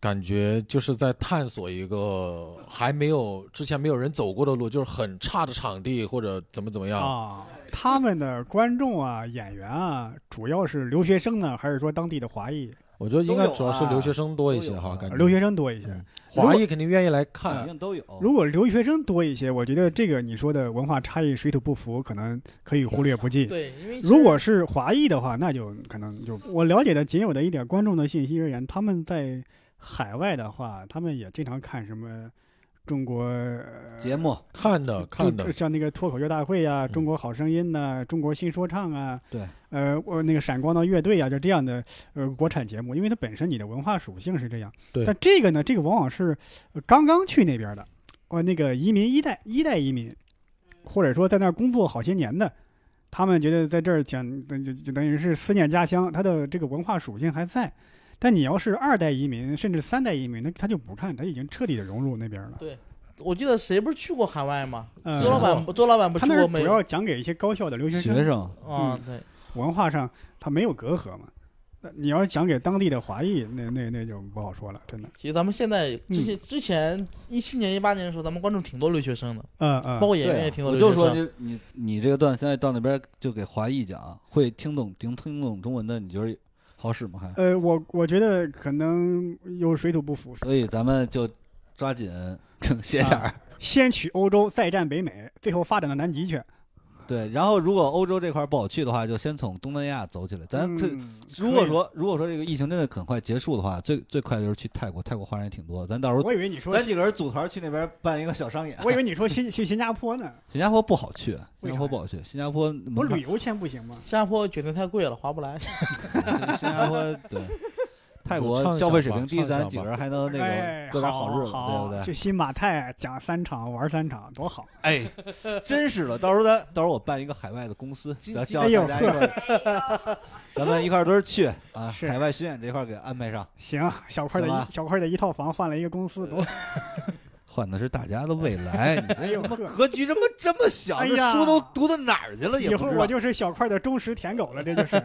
感觉就是在探索一个还没有之前没有人走过的路，就是很差的场地或者怎么怎么样。啊，他们的观众啊、演员啊，主要是留学生呢，还是说当地的华裔？我觉得应该主要是留学生多一些哈，啊感觉留学生多一些。嗯华裔肯定愿意来看肯。定都有。如果留学生多一些，我觉得这个你说的文化差异水土不服，可能可以忽略不计。对，因为如果是华裔的话，那就可能就我了解的仅有的一点观众的信息而言，他们在海外的话，他们也经常看什么中国呃节目。看的看的，像那个脱口秀大会呀、嗯。中国好声音呐、中国新说唱啊，对，呃，我那个闪光的乐队啊，就这样的呃国产节目，因为它本身你的文化属性是这样。对。但这个呢，这个往往是呃刚刚去那边的，哦，那个移民一代一代移民，或者说在那儿工作好些年的，他们觉得在这儿讲，等就就等于是思念家乡，他的这个文化属性还在。但你要是二代移民，甚至三代移民，那他就不看，他已经彻底的融入那边了。对我记得谁不是去过海外吗？嗯，周老板，周老板不他那？主要讲给一些高校的留学生，学生啊，对，文化上他没有隔阂嘛。那你要讲给当地的华裔，那那那就不好说了，真的。其实咱们现在嗯之前之前一七年、一八年的时候，咱们观众挺多留学生的，嗯嗯，包括演员也挺多我就说留学生。就你你这个段现在到那边就给华裔讲，会听懂听听懂中文的，你觉得好使吗？还？呃，我我觉得可能有水土不服。所以咱们就抓紧歇点儿。先取欧洲，再战北美，最后发展到南极去。对，然后如果欧洲这块不好去的话，就先从东南亚走起来。咱这嗯如果说如果说这个疫情真的很快结束的话，最最快就是去泰国，泰国华人也挺多。咱到时候我以为你说咱，几个人组团去那边办一个小商演。我以为你说新去新加坡呢。新加坡不好去，新加坡不好去，新加坡我门槛旅游签不行吗？新加坡觉得太贵了，划不来。新加坡对。泰国消费水平低，咱几个人还能那哎个，过点好日子，对好不对？去新马泰讲三场，玩三场，多好！哎，真是的，到时候咱到时候我办一个海外的公司，然后叫大家一块儿，咱们一块儿都是去啊，是海外巡演这块儿给安排上，行，小块的一小块的一套房换了一个公司，多 换的是大家的未来。你格局这么这么小，这书都读到哪儿去了？以后。我就是小块的忠实舔狗了，这就是。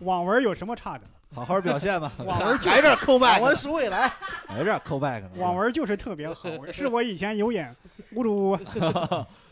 网文有什么差的？好好表现吧。网文还这扣 back，我们是未来，还这扣 back 呢。网文就是特别好，是我以前有眼无主。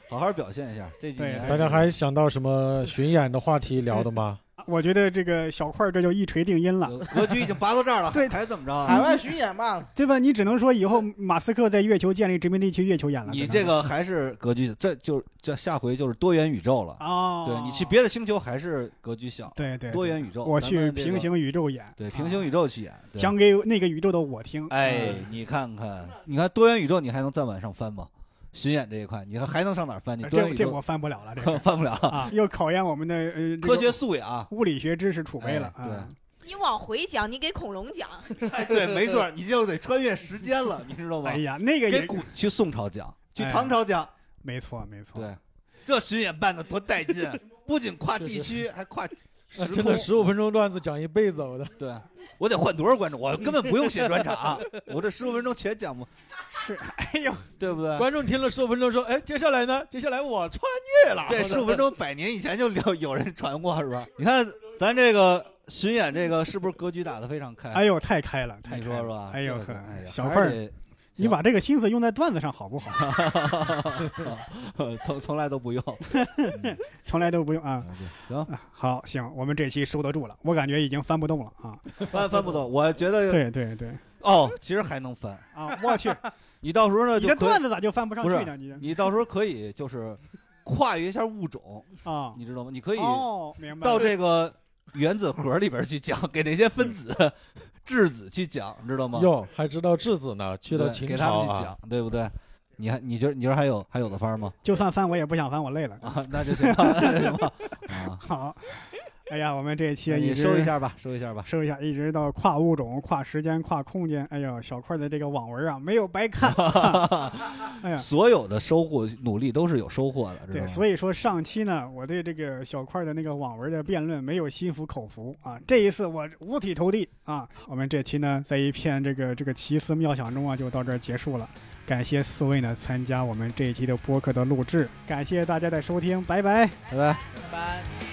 好好表现一下。这几年大家还想到什么巡演的话题聊的吗？我觉得这个小块儿这就一锤定音了，格局已经拔到这儿了，对还怎么着啊？海外巡演嘛，对吧？你只能说以后马斯克在月球建立殖民地去月球演了。你这个还是格局，这就这下回就是多元宇宙了。哦，对你去别的星球还是格局小，对对多元宇宙。我去平行宇宙演，对平行宇宙去演，对讲给那个宇宙的我听。哎嗯，你看看，你看多元宇宙，你还能再往上翻吗？巡演这一块，你看还能上哪儿翻？你这这我翻不了了，这 是翻不了，啊，又考验我们的呃科学素养。物理学知识储备了。哎对啊你往回讲，你给恐龙讲，哎，对，没错，你就得穿越时间了，你知道吗哎？呀，那个给也古去宋朝讲，去哎唐朝讲，没错没错。对，这巡演办的多带劲，不仅跨地区，还跨时真的。十五分钟段子讲一辈子，我的。对，我得换多少观众？我根本不用写专场，我这十五分钟全讲不，是，哎呦，对不对？观众听了十五分钟说：“哎，接下来呢？接下来我穿越了。”这十五分钟百年以前就有有人传过是吧？你看咱这个巡演这个是不是格局打得非常开？哎呦，太开了，太开了你说是吧？哎呦哎呀，小份儿，你把这个心思用在段子上好不好？从从来都不用，从来都不用啊。行，啊好，行，我们这期收得住了，我感觉已经翻不动了啊。翻翻不动，我觉得对对对哦，其实还能翻。啊，我去，你到时候呢你的就可以段子咋就翻不上去呢？你你到时候可以就是跨越一下物种，啊，你知道吗？你可以哦，明白到。这个原子核里边去讲，给那些分子、质子去讲，知道吗？哟，还知道质子呢，去到秦对给他。们去讲，对不对？你还你觉得你觉得还有还有的翻吗？就算翻我也不想翻，我累了。啊，那就行吧，那就行吧。啊，好，哎呀，我们这一期那你收一下吧，收一下吧。收一下，一直到跨物种、跨时间、跨空间。哎呦，小块的这个网文啊，没有白看。哎呀，所有的收获努力都是有收获的，对，吗？所以说上期呢，我对这个小块的那个网文的辩论没有心服口服啊。这一次我五体投地啊。我们这期呢，在一片这个这个奇思妙想中啊，就到这儿结束了。感谢四位呢参加我们这一期的播客的录制，感谢大家的收听，拜拜。拜拜。拜拜。